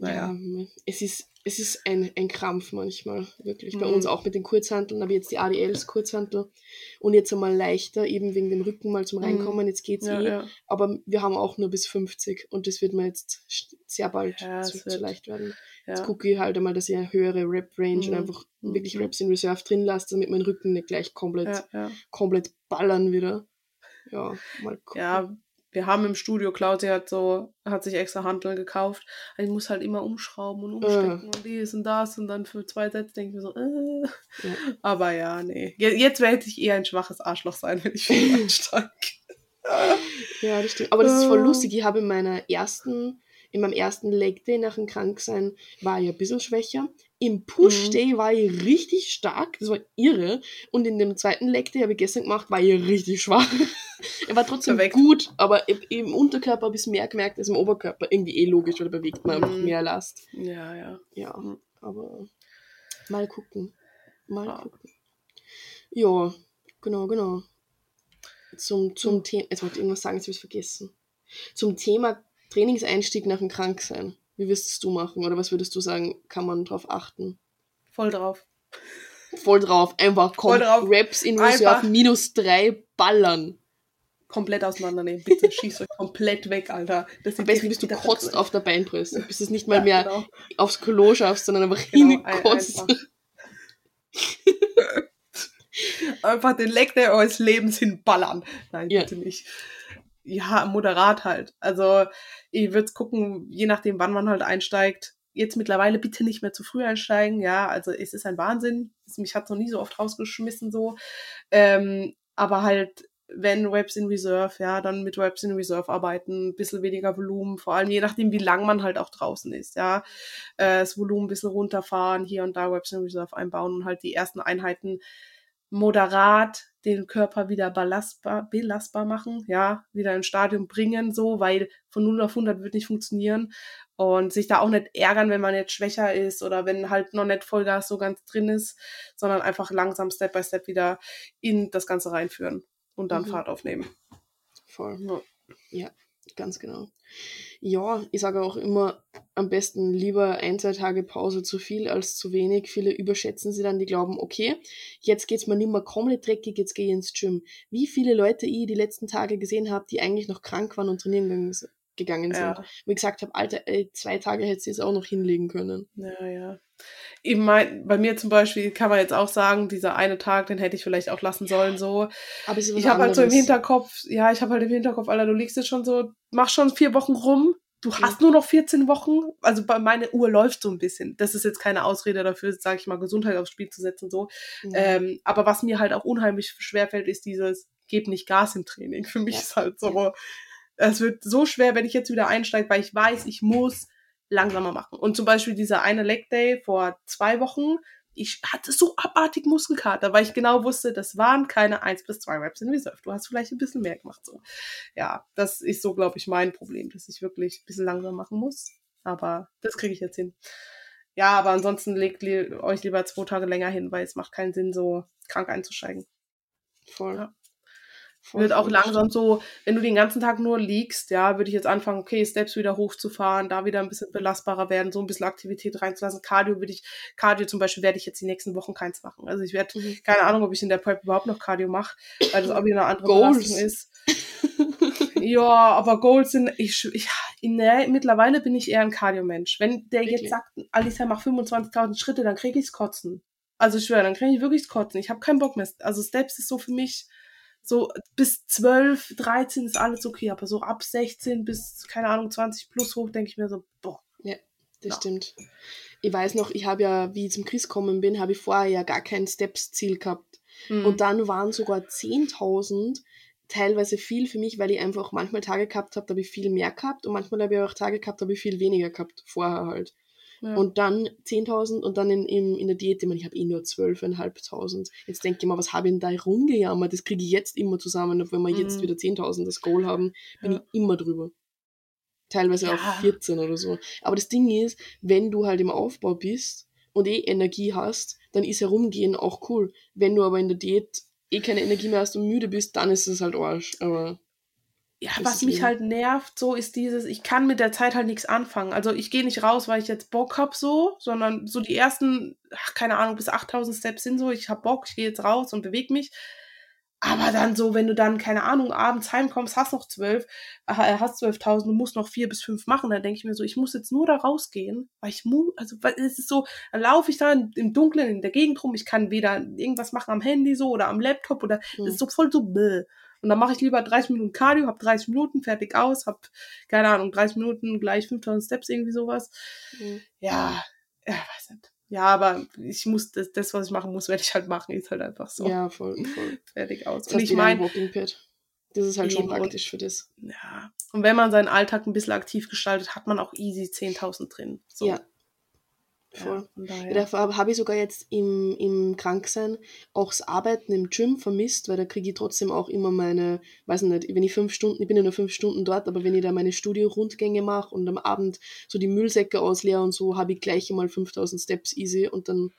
Naja. Ja, es ist, es ist ein, ein Krampf manchmal, wirklich. Bei Mhm. uns auch mit den Kurzhanteln, aber jetzt die ADLs Kurzhantel und jetzt einmal leichter, eben wegen dem Rücken mal zum Mhm. Reinkommen. Jetzt geht's Ja, eh. ja. Aber wir haben auch nur bis 50 und das wird mir jetzt sehr bald Ja, zu, zu leicht werden. Jetzt gucke ich halt einmal, dass ich eine höhere Rep-Range und Mhm. einfach Mhm. wirklich Reps in Reserve drin lasse, damit mein Rücken nicht gleich komplett, komplett ballern wieder. Ja, mal gucken. ja, wir haben im Studio, Claudia hat so, hat sich extra Hanteln gekauft. Ich muss halt immer umschrauben und umstecken und dies und das und dann für zwei Sätze denke ich mir so, äh. Ja. Aber ja, nee. Je- Jetzt werde ich eher ein schwaches Arschloch sein, wenn ich viel [LAUGHS] einsteige. Ja, das stimmt. Aber das ist voll Ah. lustig. Ich habe in meiner ersten, in meinem ersten Leg Day nach dem Kranksein war ich ein bisschen schwächer. Im Push Mhm. Day war ich richtig stark. Das war irre. Und in dem zweiten Leg Day habe ich gestern gemacht, war ich richtig schwach. [LAUGHS] er war trotzdem Perfekt. gut, aber im- im Unterkörper habe ich es mehr gemerkt als im Oberkörper. Irgendwie eh logisch, weil da bewegt man einfach Mhm. mehr Last. Ja, ja. Ja, Mhm. aber mal gucken. Mal Ja. gucken. Ja, genau, genau. Zum, zum Mhm. Thema, jetzt wollte ich irgendwas sagen, jetzt habe ich es vergessen. Zum Thema Trainingseinstieg nach dem Kranksein. Wie es du machen? Oder was würdest du sagen, kann man drauf achten? Voll drauf. Voll drauf, einfach komm, Voll drauf. Reps in Reserve, minus drei ballern. Komplett auseinandernehmen. Bitte schießt euch komplett weg, Alter. Das Am besten bist du kotzt auf der Beinpresse, [LAUGHS] bis du es nicht mal Ja, mehr genau. aufs Klo schaffst, sondern einfach Genau, ein- hinkotzt. einfach. [LAUGHS] einfach den Leck der eures Lebens hinballern. Nein, Ja. bitte nicht. Ja, moderat halt. Also, ich würde gucken, je nachdem, wann man halt einsteigt. Jetzt mittlerweile bitte nicht mehr zu früh einsteigen. Ja, also es ist ein Wahnsinn. Es- Mich hat noch nie so oft rausgeschmissen so. Ähm, aber halt wenn Webs in Reserve, ja, dann mit Webs in Reserve arbeiten, ein bisschen weniger Volumen, vor allem je nachdem, wie lang man halt auch draußen ist, ja. Äh, das Volumen ein bisschen runterfahren, hier und da Webs in Reserve einbauen und halt die ersten Einheiten moderat den Körper wieder belastbar, belastbar machen, ja, wieder ins Stadium bringen, so, weil von 0 auf 100 wird nicht funktionieren und sich da auch nicht ärgern, wenn man jetzt schwächer ist oder wenn halt noch nicht Vollgas so ganz drin ist, sondern einfach langsam Step by Step wieder in das Ganze reinführen und dann mhm. Fahrt aufnehmen. Voll. Ja. ja, ganz genau. Ja, ich sage auch immer, am besten lieber ein, zwei Tage Pause zu viel als zu wenig. Viele überschätzen sie dann, die glauben, okay, jetzt geht's mir nicht mehr komplett dreckig, jetzt gehe ich ins Gym. Wie viele Leute ich die letzten Tage gesehen habe, die eigentlich noch krank waren und trainieren gegangen sind. Ja. Wo ich gesagt habe, Alter, ey, zwei Tage hätte sie es auch noch hinlegen können. Ja, ja. Ich mein, bei mir zum Beispiel kann man jetzt auch sagen, dieser eine Tag, den hätte ich vielleicht auch lassen sollen, so. Aber ich habe halt so im Hinterkopf, ja, ich habe halt im Hinterkopf, Alter, du liegst jetzt schon so, mach schon vier Wochen rum, du hast nur noch 14 Wochen. Also bei meine Uhr läuft so ein bisschen. Das ist jetzt keine Ausrede dafür, sage ich mal, Gesundheit aufs Spiel zu setzen, so. Ja. Ähm, aber was mir halt auch unheimlich schwerfällt, ist dieses, gib nicht Gas im Training. Für mich ja. ist halt so, es wird so schwer, wenn ich jetzt wieder einsteige, weil ich weiß, ich muss langsamer machen. Und zum Beispiel dieser eine Leg Day vor zwei Wochen, ich hatte so abartig Muskelkater, weil ich genau wusste, das waren keine 1 bis 2 Reps in Reserve. Du hast vielleicht ein bisschen mehr gemacht. So. Ja, das ist so, glaube ich, mein Problem, dass ich wirklich ein bisschen langsam machen muss. Aber das kriege ich jetzt hin. Ja, aber ansonsten legt li euch lieber zwei Tage länger hin, weil es macht keinen Sinn, so krank einzusteigen. Voll. Ja. Wird auch langsam so, wenn du den ganzen Tag nur liegst, ja, würde ich jetzt anfangen, okay, Steps wieder hochzufahren, da wieder ein bisschen belastbarer werden, so ein bisschen Aktivität reinzulassen. Cardio würde ich, Cardio zum Beispiel werde ich jetzt die nächsten Wochen keins machen. Also ich werde, mhm. keine Ahnung, ob ich in der Prep überhaupt noch Cardio mache, weil das auch wieder eine andere Goals. Belastung ist. ja, aber Goals sind, ich, ich in der, mittlerweile bin ich eher ein Cardio-Mensch. Wenn der wirklich? jetzt sagt, Alicia macht 25.000 Schritte, dann kriege ich's kotzen. Also ich schwöre, dann kriege ich wirklich kotzen. Ich habe keinen Bock mehr. Also Steps ist so für mich, so bis 12, 13 ist alles okay, aber so ab 16 bis, keine Ahnung, 20 plus hoch, denke ich mir so, boah. Ja, das ja. stimmt. Ich weiß noch, ich habe ja, wie ich zum Chris gekommen bin, habe ich vorher ja gar kein Steps-Ziel gehabt. Mhm. Und dann waren sogar 10.000 teilweise viel für mich, weil ich einfach manchmal Tage gehabt habe, da habe ich viel mehr gehabt und manchmal habe ich auch Tage gehabt, da habe ich viel weniger gehabt, vorher halt. Und dann 10.000 und dann in, in, in der Diät, ich, meine, ich habe eh nur 12.500. Jetzt denke ich mal, was habe ich denn da rumgejammert? Das kriege ich jetzt immer zusammen. Und wenn wir mhm. jetzt wieder 10.000 das Goal haben, bin ja. ich immer drüber. Teilweise ja. auch 14 oder so. Aber das Ding ist, wenn du halt im Aufbau bist und eh Energie hast, dann ist herumgehen auch cool. Wenn du aber in der Diät eh keine Energie mehr hast und müde bist, dann ist es halt Arsch. Aber ja, was mich halt nervt, so ist dieses, ich kann mit der Zeit halt nichts anfangen. Also ich gehe nicht raus, weil ich jetzt Bock hab so, sondern so die ersten, ach, keine Ahnung, bis 8000 Steps sind so, ich hab Bock, ich gehe jetzt raus und bewege mich. Aber dann so, wenn du dann, keine Ahnung, abends heimkommst, hast noch zwölf, äh, hast 12.000, du musst noch vier bis fünf machen, dann denke ich mir so, ich muss jetzt nur da rausgehen, weil ich muss, also weil es ist so, dann laufe ich da im Dunkeln in der Gegend rum, ich kann weder irgendwas machen am Handy so oder am Laptop oder, mhm. das ist so voll so, bäh. Und dann mache ich lieber 30 Minuten Cardio, habe 30 Minuten, fertig aus, habe, keine Ahnung, 30 Minuten gleich 5000 Steps, irgendwie sowas. Mhm. Ja, ja, weiß nicht. Ja, aber ich muss, das, das, was ich machen muss, werde ich halt machen, ist halt einfach so. Ja, voll, voll. Fertig aus. Das und ich meine, das ist halt schon praktisch für das. Ja. Und wenn man seinen Alltag ein bisschen aktiv gestaltet, hat man auch easy 10.000 drin. So. Ja, Voll. Ja, Dafür habe ich sogar jetzt im, im Kranksein auch das Arbeiten im Gym vermisst, weil da kriege ich trotzdem auch immer meine, weiß nicht, wenn ich fünf Stunden, ich bin ja nur fünf Stunden dort, aber wenn ich da meine Studio-Rundgänge mache und am Abend so die Müllsäcke ausleere und so, habe ich gleich einmal 5000 Steps easy und dann,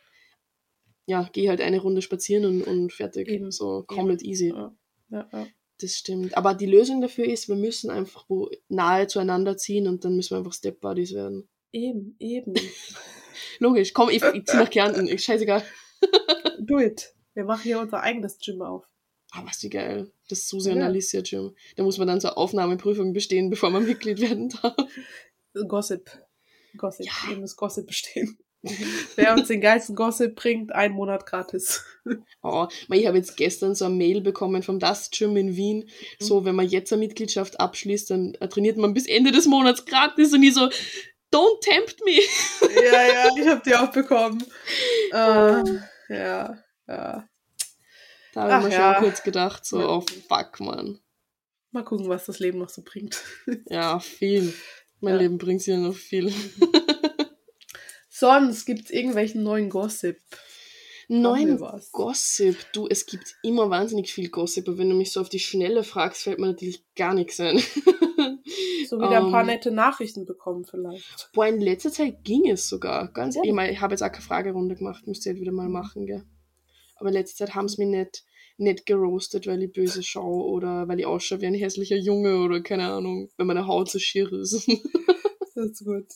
ja, gehe halt eine Runde spazieren und, und fertig. Eben. So komplett easy. Ja. Ja, ja. Das stimmt. Aber die Lösung dafür ist, wir müssen einfach wo nahe zueinander ziehen und dann müssen wir einfach Step-Buddies werden. Eben, eben. [LAUGHS] Logisch, komm, ich, ich zieh nach [LAUGHS] Kärnten, ich scheißegal. [LAUGHS] Do it. Wir machen hier unser eigenes Gym auf. Ah, was wie geil. Das Susi ja. und Alicia Gym. Da muss man dann zur Aufnahmeprüfung bestehen, bevor man Mitglied werden darf. Gossip. Gossip. Ja. Wir müssen Gossip bestehen. [LAUGHS] Wer uns den geilsten Gossip bringt, ein Monat gratis. Oh, ich habe jetzt gestern so eine Mail bekommen vom Das Gym in Wien. Mhm. So, wenn man jetzt eine Mitgliedschaft abschließt, dann trainiert man bis Ende des Monats gratis. Und ich so, Don't tempt me. [LAUGHS] ja, ja, ich habe die auch bekommen. Uh, [LAUGHS] ja, ja. Da habe ich mir ja. schon kurz gedacht, so, oh fuck, man. Mal gucken, was das Leben noch so bringt. [LAUGHS] Ja, viel. Mein Ja. Leben bringt ja noch viel. Sonst gibt's irgendwelchen neuen Gossip. Neuen? Gossip. Du, es gibt immer wahnsinnig viel Gossip, aber wenn du mich so auf die Schnelle fragst, fällt mir natürlich gar nichts ein. [LAUGHS] So wieder ein paar Ähm, nette Nachrichten bekommen vielleicht. Boah, in letzter Zeit ging es sogar. Ganz Ja. ich, mein, ich habe jetzt auch keine Fragerunde gemacht, müsste ich halt wieder mal machen, gell. Aber in letzter Zeit haben sie mich nicht, nicht geroastet, weil ich böse schaue oder weil ich ausschaue wie ein hässlicher Junge oder keine Ahnung, wenn meine Haut so schier ist. [LAUGHS] Das ist gut.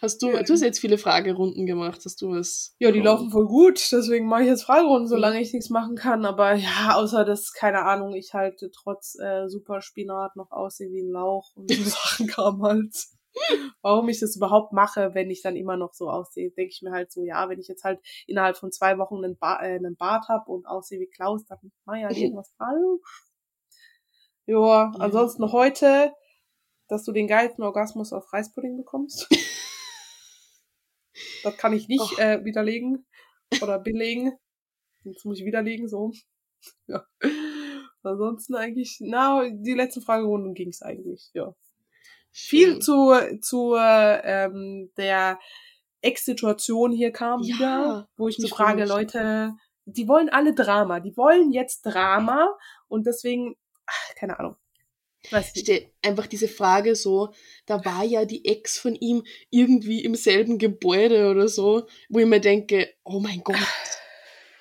Hast du, Ja. du hast jetzt viele Fragerunden gemacht, hast du was? Ja, die ähm, laufen voll gut, deswegen mache ich jetzt Fragerunden, solange ich nichts machen kann. Aber ja, außer das, keine Ahnung, ich halt trotz äh, super Spinat noch aussehe wie ein Lauch und so [LAUGHS] Sachen kam halt. Warum ich das überhaupt mache, wenn ich dann immer noch so aussehe, denke ich mir halt so, ja, wenn ich jetzt halt innerhalb von zwei Wochen einen, ba äh, einen Bart hab und aussehe wie Klaus, dann mach ich halt [LAUGHS] irgendwas falsch. Ja, ansonsten heute, dass du den geilsten Orgasmus auf Reispudding bekommst. [LAUGHS] Das kann ich nicht äh, widerlegen oder belegen. Jetzt muss ich widerlegen, so. [LAUGHS] Ja. Ansonsten eigentlich, na, die letzten Fragerunden ging es eigentlich, ja. Viel schön. zu, zu äh, ähm, der Ex-Situation hier kam Ja, wieder, wo ich mich frage. Leute, die wollen alle Drama, die wollen jetzt Drama und deswegen, ach, keine Ahnung. Stell einfach diese Frage so, da war ja die Ex von ihm irgendwie im selben Gebäude oder so, wo ich mir denke, oh mein Gott.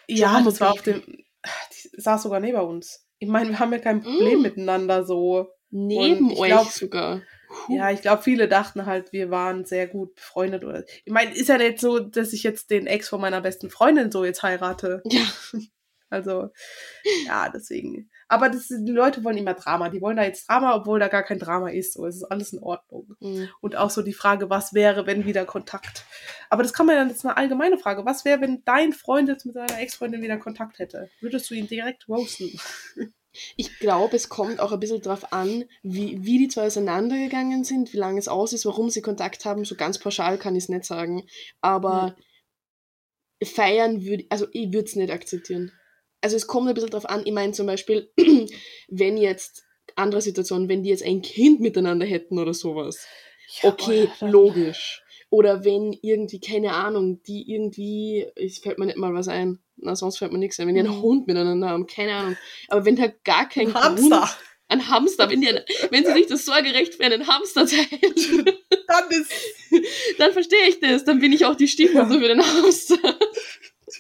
Ja, Drama das war auf dem, die saß sogar neben uns. Ich meine, wir haben ja kein Problem Mm. miteinander so. Neben ich euch glaub- sogar. Huh. Ja, ich glaube, viele dachten halt, wir waren sehr gut befreundet. Oder ich meine, ist ja nicht so, dass ich jetzt den Ex von meiner besten Freundin so jetzt heirate. Ja. [LAUGHS] Also, ja, deswegen. Aber das, die Leute wollen immer Drama. Die wollen da jetzt Drama, obwohl da gar kein Drama ist. So, es ist alles in Ordnung. Mhm. Und auch so die Frage, was wäre, wenn wieder Kontakt? Aber das kann man dann, das ist eine allgemeine Frage. Was wäre, wenn dein Freund jetzt mit seiner Ex-Freundin wieder Kontakt hätte? Würdest du ihn direkt roasten? [LAUGHS] Ich glaube, es kommt auch ein bisschen drauf an, wie, wie die zwei auseinandergegangen sind, wie lange es aus ist, warum sie Kontakt haben. So ganz pauschal kann ich es nicht sagen. Aber feiern würde, also ich würde es nicht akzeptieren. Also es kommt ein bisschen drauf an, ich meine zum Beispiel, [CLEARS THROAT] wenn jetzt, andere Situation, wenn die jetzt ein Kind miteinander hätten oder sowas. Okay, Ja, logisch. Oder wenn irgendwie, keine Ahnung, die irgendwie, es fällt mir nicht mal was ein, na, sonst fällt mir nichts ein, wenn die einen Mhm. Hund miteinander haben, keine Ahnung. Aber wenn halt gar kein Ein Hamster. Grund, ein Hamster, wenn, die ein, wenn sie sich das sorgerecht für einen Hamster teilen, [LAUGHS] Dann ist [LAUGHS] dann verstehe ich das, dann bin ich auch die Stiefmutter Ja. für den Hamster.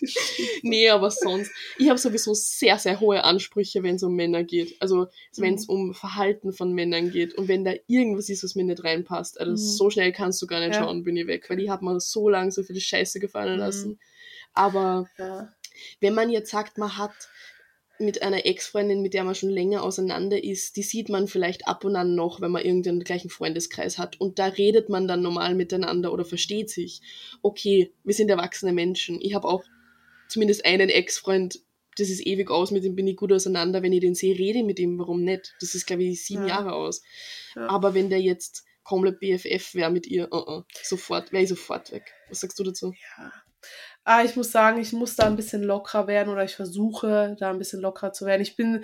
[LAUGHS] Nee, aber sonst. Ich habe sowieso sehr, sehr hohe Ansprüche, wenn es um Männer geht. Also wenn es Mhm. um Verhalten von Männern geht. Und wenn da irgendwas ist, was mir nicht reinpasst, also Mhm. so schnell kannst du gar nicht Ja. schauen, bin ich weg. Weil ich habe mir so lange so viel Scheiße gefallen Mhm. lassen. Aber ja. wenn man jetzt sagt, man hat mit einer Ex-Freundin, mit der man schon länger auseinander ist, die sieht man vielleicht ab und an noch, wenn man irgendeinen gleichen Freundeskreis hat. Und da redet man dann normal miteinander oder versteht sich. Okay, wir sind erwachsene Menschen. Ich habe auch zumindest einen Ex-Freund, das ist ewig aus, mit dem bin ich gut auseinander. Wenn ich den sehe, rede ich mit ihm, warum nicht? Das ist, glaube ich, sieben Ja. Jahre aus. Ja. Aber wenn der jetzt komplett BFF wäre mit ihr, uh -uh, sofort, wäre ich sofort weg. Was sagst du dazu? Ja. Ah, ich muss sagen, ich muss da ein bisschen lockerer werden oder ich versuche da ein bisschen lockerer zu werden. Ich bin,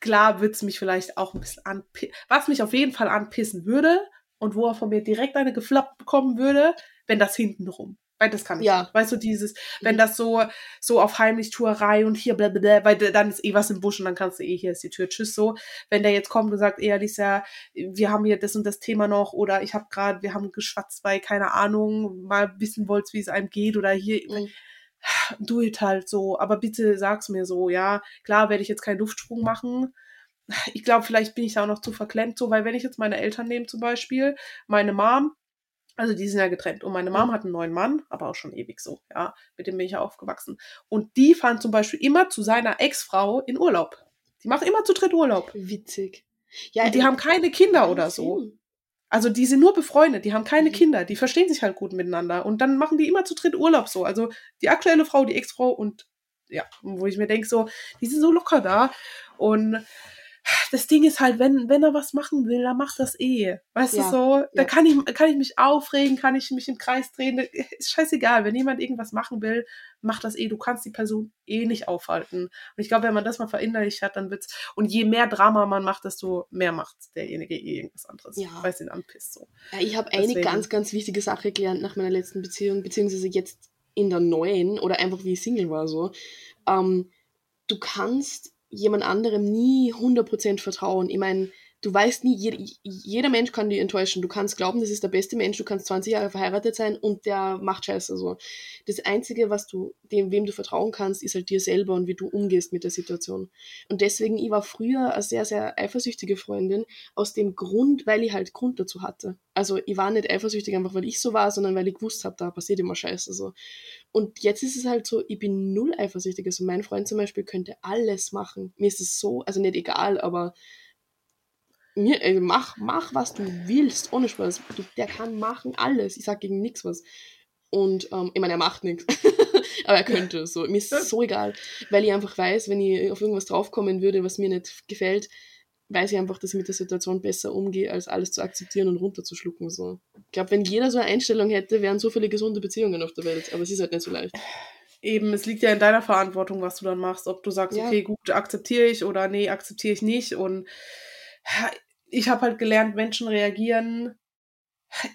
klar wird's mich vielleicht auch ein bisschen anpissen. Was mich auf jeden Fall anpissen würde und wo er von mir direkt eine geflappt bekommen würde, wenn das hintenrum. Weil das kann ich Ja. nicht. Weißt du, dieses, wenn Mhm. das so, so auf Heimlichtuerei und hier blablabla, weil dann ist eh was im Busch und dann kannst du eh, hier ist die Tür, tschüss, so. Wenn der jetzt kommt und sagt, ey, Alicia, wir haben hier das und das Thema noch oder ich habe gerade, wir haben geschwatzt, weil, keine Ahnung, mal wissen wolltest, wie es einem geht oder hier, Mhm. do it halt so, aber bitte sag's mir so, ja. Klar werde ich jetzt keinen Luftsprung machen. Ich glaube, vielleicht bin ich da auch noch zu verklemmt, so, weil wenn ich jetzt meine Eltern nehme zum Beispiel, meine Mom, also die sind ja getrennt und meine Mom hat einen neuen Mann, aber auch schon ewig so, ja, mit dem bin ich ja aufgewachsen. Und die fahren zum Beispiel immer zu seiner Ex-Frau in Urlaub. Die machen immer zu dritt Urlaub. Witzig. Ja, Und die haben keine Kinder oder so. Also die sind nur befreundet, die haben keine Mhm. Kinder, die verstehen sich halt gut miteinander. Und dann machen die immer zu dritt Urlaub so. Also die aktuelle Frau, die Ex-Frau und ja, wo ich mir denke, so, die sind so locker da. Und das Ding ist halt, wenn, wenn er was machen will, dann macht das eh. Weißt Ja, du so? Da ja. kann ich, kann ich mich aufregen, kann ich mich im Kreis drehen. [LAUGHS] Ist scheißegal. Wenn jemand irgendwas machen will, macht das eh. Du kannst die Person eh nicht aufhalten. Und ich glaube, wenn man das mal verinnerlicht hat, dann wird's. Und je mehr Drama man macht, desto mehr macht derjenige eh irgendwas anderes. Ja. Weil es ihn anpisst. So. Ja, ich habe eine ganz, ganz wichtige Sache gelernt nach meiner letzten Beziehung, beziehungsweise jetzt in der neuen oder einfach wie ich Single war so. Ähm, du kannst jemand anderem nie 100% vertrauen. Ich meine, du weißt nie, jeder, jeder Mensch kann dich enttäuschen. Du kannst glauben, das ist der beste Mensch, du kannst 20 Jahre verheiratet sein und der macht Scheiße so. Das Einzige, was du, dem, wem du vertrauen kannst, ist halt dir selber und wie du umgehst mit der Situation. Und deswegen, ich war früher eine sehr, sehr eifersüchtige Freundin, aus dem Grund, weil ich halt Grund dazu hatte. Also ich war nicht eifersüchtig einfach, weil ich so war, sondern weil ich gewusst habe, da passiert immer Scheiße so. Und jetzt ist es halt so, ich bin null eifersüchtig. Also mein Freund zum Beispiel könnte alles machen. Mir ist es so, also nicht egal, aber mir, ey, mach, mach, was du willst, ohne Spaß. Du, der kann machen alles. Ich sag gegen nichts was. Und ähm, ich meine, er macht nichts. [LAUGHS] Aber er könnte so. Mir ist es so egal. Weil ich einfach weiß, wenn ich auf irgendwas draufkommen würde, was mir nicht gefällt, weiß ich einfach, dass ich mit der Situation besser umgehe, als alles zu akzeptieren und runterzuschlucken. So. Ich glaube, wenn jeder so eine Einstellung hätte, wären so viele gesunde Beziehungen auf der Welt. Aber es ist halt nicht so leicht. Eben, es liegt ja in deiner Verantwortung, was du dann machst. Ob du sagst, Ja. okay, gut, akzeptiere ich oder nee, akzeptiere ich nicht. Und ich habe halt gelernt, Menschen reagieren.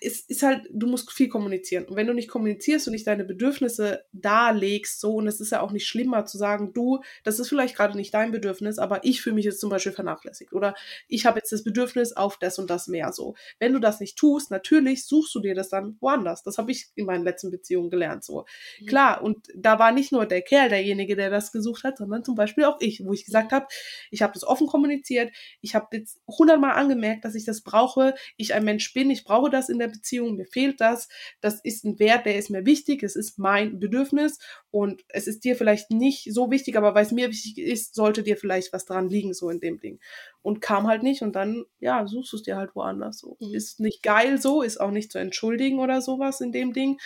Es ist halt, du musst viel kommunizieren. Und wenn du nicht kommunizierst und nicht deine Bedürfnisse darlegst, so, und es ist ja auch nicht schlimmer zu sagen, du, das ist vielleicht gerade nicht dein Bedürfnis, aber ich fühle mich jetzt zum Beispiel vernachlässigt. Oder ich habe jetzt das Bedürfnis auf das und das mehr so. Wenn du das nicht tust, natürlich suchst du dir das dann woanders. Das habe ich in meinen letzten Beziehungen gelernt. So. Mhm. Klar, und da war nicht nur der Kerl derjenige, der das gesucht hat, sondern zum Beispiel auch ich, wo ich gesagt habe, ich habe das offen kommuniziert, ich habe jetzt hundertmal angemerkt, dass ich das brauche, ich ein Mensch bin, ich brauche das in der Beziehung, mir fehlt das, das ist ein Wert, der ist mir wichtig, es ist mein Bedürfnis und es ist dir vielleicht nicht so wichtig, aber weil es mir wichtig ist, sollte dir vielleicht was dran liegen, so in dem Ding. Und kam halt nicht und dann, ja, suchst du es dir halt woanders so. Mhm. Ist nicht geil so, ist auch nicht zu entschuldigen oder sowas in dem Ding.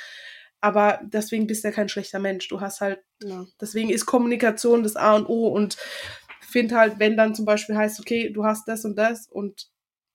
Aber deswegen bist du ja kein schlechter Mensch. Du hast halt Ja. Deswegen ist Kommunikation das A und O und finde halt, wenn dann zum Beispiel heißt, okay, du hast das und das und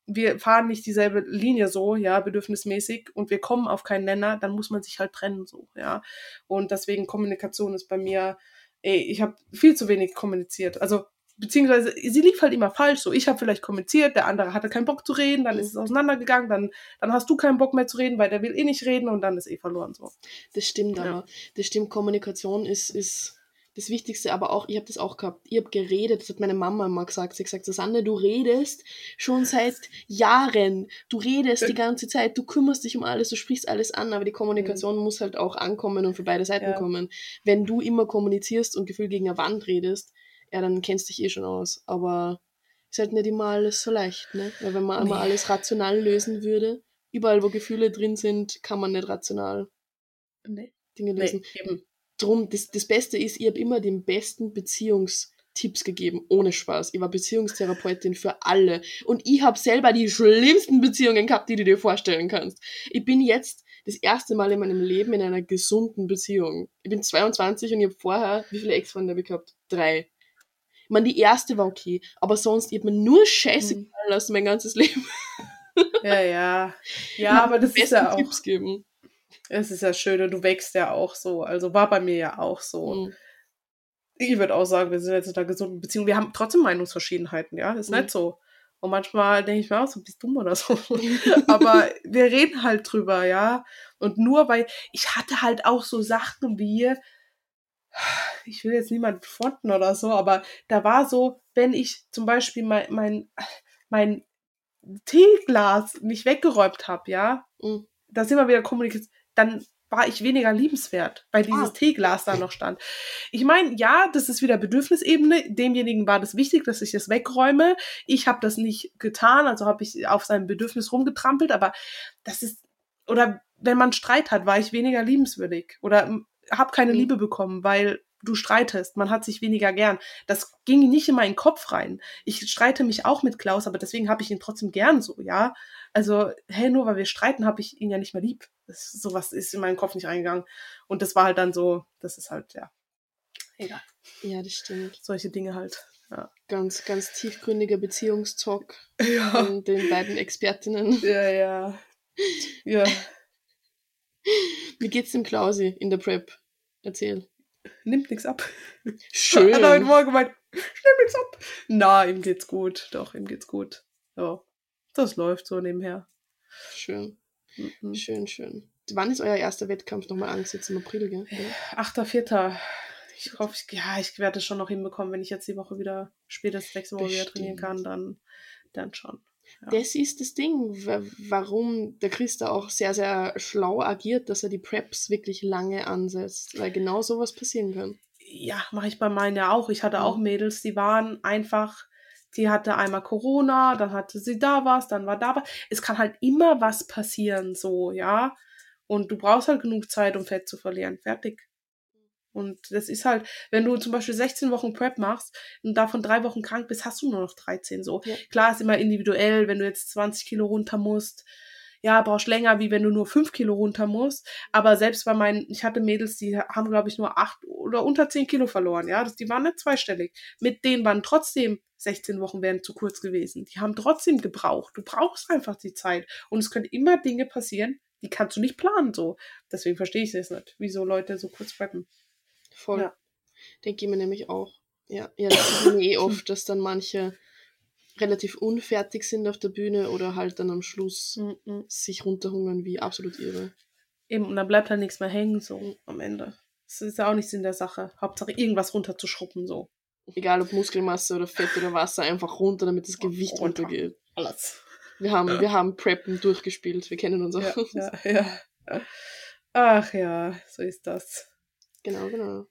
wir fahren nicht dieselbe Linie so, ja, bedürfnismäßig und wir kommen auf keinen Nenner, dann muss man sich halt trennen so, ja. Und deswegen Kommunikation ist bei mir, ey, ich habe viel zu wenig kommuniziert. Also beziehungsweise sie lief halt immer falsch so. Ich habe vielleicht kommuniziert, der andere hatte keinen Bock zu reden, dann ist es auseinandergegangen, dann, dann hast du keinen Bock mehr zu reden, weil der will eh nicht reden und dann ist eh verloren so. Das stimmt Ja. aber. Das stimmt, Kommunikation ist, ist das Wichtigste, aber auch, ich habe das auch gehabt. Ich habe geredet, das hat meine Mama immer gesagt. Sie hat gesagt, Susanne, du redest schon seit Jahren. Du redest die ganze Zeit, du kümmerst dich um alles, du sprichst alles an, aber die Kommunikation muss halt auch ankommen und für beide Seiten Ja. kommen. Wenn du immer kommunizierst und Gefühl gegen eine Wand redest, ja, dann kennst dich eh schon aus. Aber ist halt nicht immer alles so leicht, ne? Weil wenn man immer Nee. alles rational lösen würde, überall wo Gefühle drin sind, kann man nicht rational Nee. Dinge lösen. Nee, eben. Drum, das, das Beste ist, ich habe immer den besten Beziehungstipps gegeben, ohne Spaß. Ich war Beziehungstherapeutin für alle. Und ich habe selber die schlimmsten Beziehungen gehabt, die du dir vorstellen kannst. Ich bin jetzt das erste Mal in meinem Leben in einer gesunden Beziehung. Ich bin 22 und ich habe vorher, wie viele Ex-Freunde habe ich gehabt? Drei. Ich meine, die erste war okay, aber sonst, ich habe mir nur Scheiße Mhm. gefallen lassen mein ganzes Leben. Ja, ja. Ja, aber das ist ja auch. Tipps geben. Es ist ja schön und du wächst ja auch so. Also war bei mir ja auch so. Mhm. Ich würde auch sagen, wir sind jetzt in einer gesunden Beziehung. Wir haben trotzdem Meinungsverschiedenheiten, ja. Ist Mhm. nicht so. Und manchmal denke ich mir auch so, bist du dumm oder so. [LAUGHS] Aber wir reden halt drüber, ja. Und nur weil ich hatte halt auch so Sachen wie, ich will jetzt niemanden fronten oder so, aber da war so, wenn ich zum Beispiel mein, mein, mein Teeglas nicht weggeräumt habe, ja, Mhm. da sind wir wieder Kommunikation, dann war ich weniger liebenswert, weil dieses Ah. Teeglas da noch stand. Ich meine, ja, das ist wieder Bedürfnisebene. Demjenigen war das wichtig, dass ich das wegräume. Ich habe das nicht getan, also habe ich auf sein Bedürfnis rumgetrampelt, aber das ist, oder wenn man Streit hat, war ich weniger liebenswürdig oder habe keine Mhm. Liebe bekommen, weil du streitest, man hat sich weniger gern. Das ging nicht in meinen Kopf rein. Ich streite mich auch mit Klaus, aber deswegen habe ich ihn trotzdem gern so, ja. Also, hey, nur weil wir streiten, habe ich ihn ja nicht mehr lieb. Das, sowas ist in meinen Kopf nicht reingegangen. Und das war halt dann so, das ist halt, ja, egal. Ja, das stimmt. Solche Dinge halt. Ja. Ganz, ganz tiefgründiger Beziehungstalk [LAUGHS] Ja. von den beiden Expertinnen. [LAUGHS] Ja, ja. Ja. Wie geht's dem Klausi in der Prep? Erzähl. Nimmt nichts ab. Schön. Hat er heute Morgen gemeint, nehm nichts ab. Na, ihm geht's gut. Doch, ihm geht's gut. Ja. Das läuft so nebenher. Schön, Mhm. schön, schön. Wann ist euer erster Wettkampf nochmal angesetzt? Im April, gell? Ja. 8.4. Ich hoffe, ich, ja, ich werde es schon noch hinbekommen, wenn ich jetzt die Woche wieder, spätestens nächste Woche wieder trainieren kann, dann, dann schon. Ja. Das ist das Ding, wa- warum der Christa auch sehr, sehr schlau agiert, dass er die Preps wirklich lange ansetzt, weil genau sowas passieren kann. ja, mache ich bei meinen ja auch. Ich hatte Mhm. auch Mädels, die waren einfach, die hatte einmal Corona, dann hatte sie da was, dann war da was. Es kann halt immer was passieren, so, ja. Und du brauchst halt genug Zeit, um Fett zu verlieren. Fertig. Und das ist halt, wenn du zum Beispiel 16 Wochen Prep machst und davon drei Wochen krank bist, hast du nur noch 13 so. Ja. Klar ist immer individuell, wenn du jetzt 20 Kilo runter musst, ja, brauchst länger, wie wenn du nur 5 Kilo runter musst. Aber selbst bei meinen, ich hatte Mädels, die haben, glaube ich, nur 8 oder unter 10 Kilo verloren, ja. Das, die waren nicht zweistellig. Mit denen waren trotzdem 16 Wochen wären zu kurz gewesen. Die haben trotzdem gebraucht. Du brauchst einfach die Zeit. Und es können immer Dinge passieren, die kannst du nicht planen, so. Deswegen verstehe ich es nicht, wieso Leute so kurz preppen. Voll. Ja. Denke ich mir nämlich auch. Ja, ja das ist eh oft, dass dann manche relativ unfertig sind auf der Bühne oder halt dann am Schluss Mhm. sich runterhungern wie absolut irre. Eben, und dann bleibt halt nichts mehr hängen, so am Ende. Das ist ja auch nichts in der Sache. Hauptsache irgendwas runterzuschrubben, so. [LAUGHS] Egal ob Muskelmasse oder Fett oder Wasser, einfach runter, damit das Gewicht Runter. runtergeht. Alles. Wir haben, wir haben Preppen durchgespielt, wir kennen uns auch. Ja, ja, ja. Ach ja, so ist das. Genau, genau.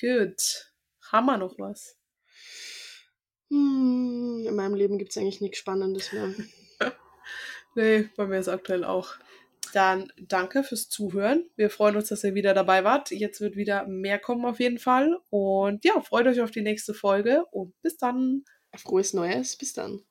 Gut. Haben wir noch was? Hm, in meinem Leben gibt es eigentlich nichts Spannendes mehr. [LAUGHS] Nee, bei mir ist aktuell auch. Dann danke fürs Zuhören. Wir freuen uns, dass ihr wieder dabei wart. Jetzt wird wieder mehr kommen auf jeden Fall. Und ja, freut euch auf die nächste Folge und bis dann. Frohes Neues, bis dann.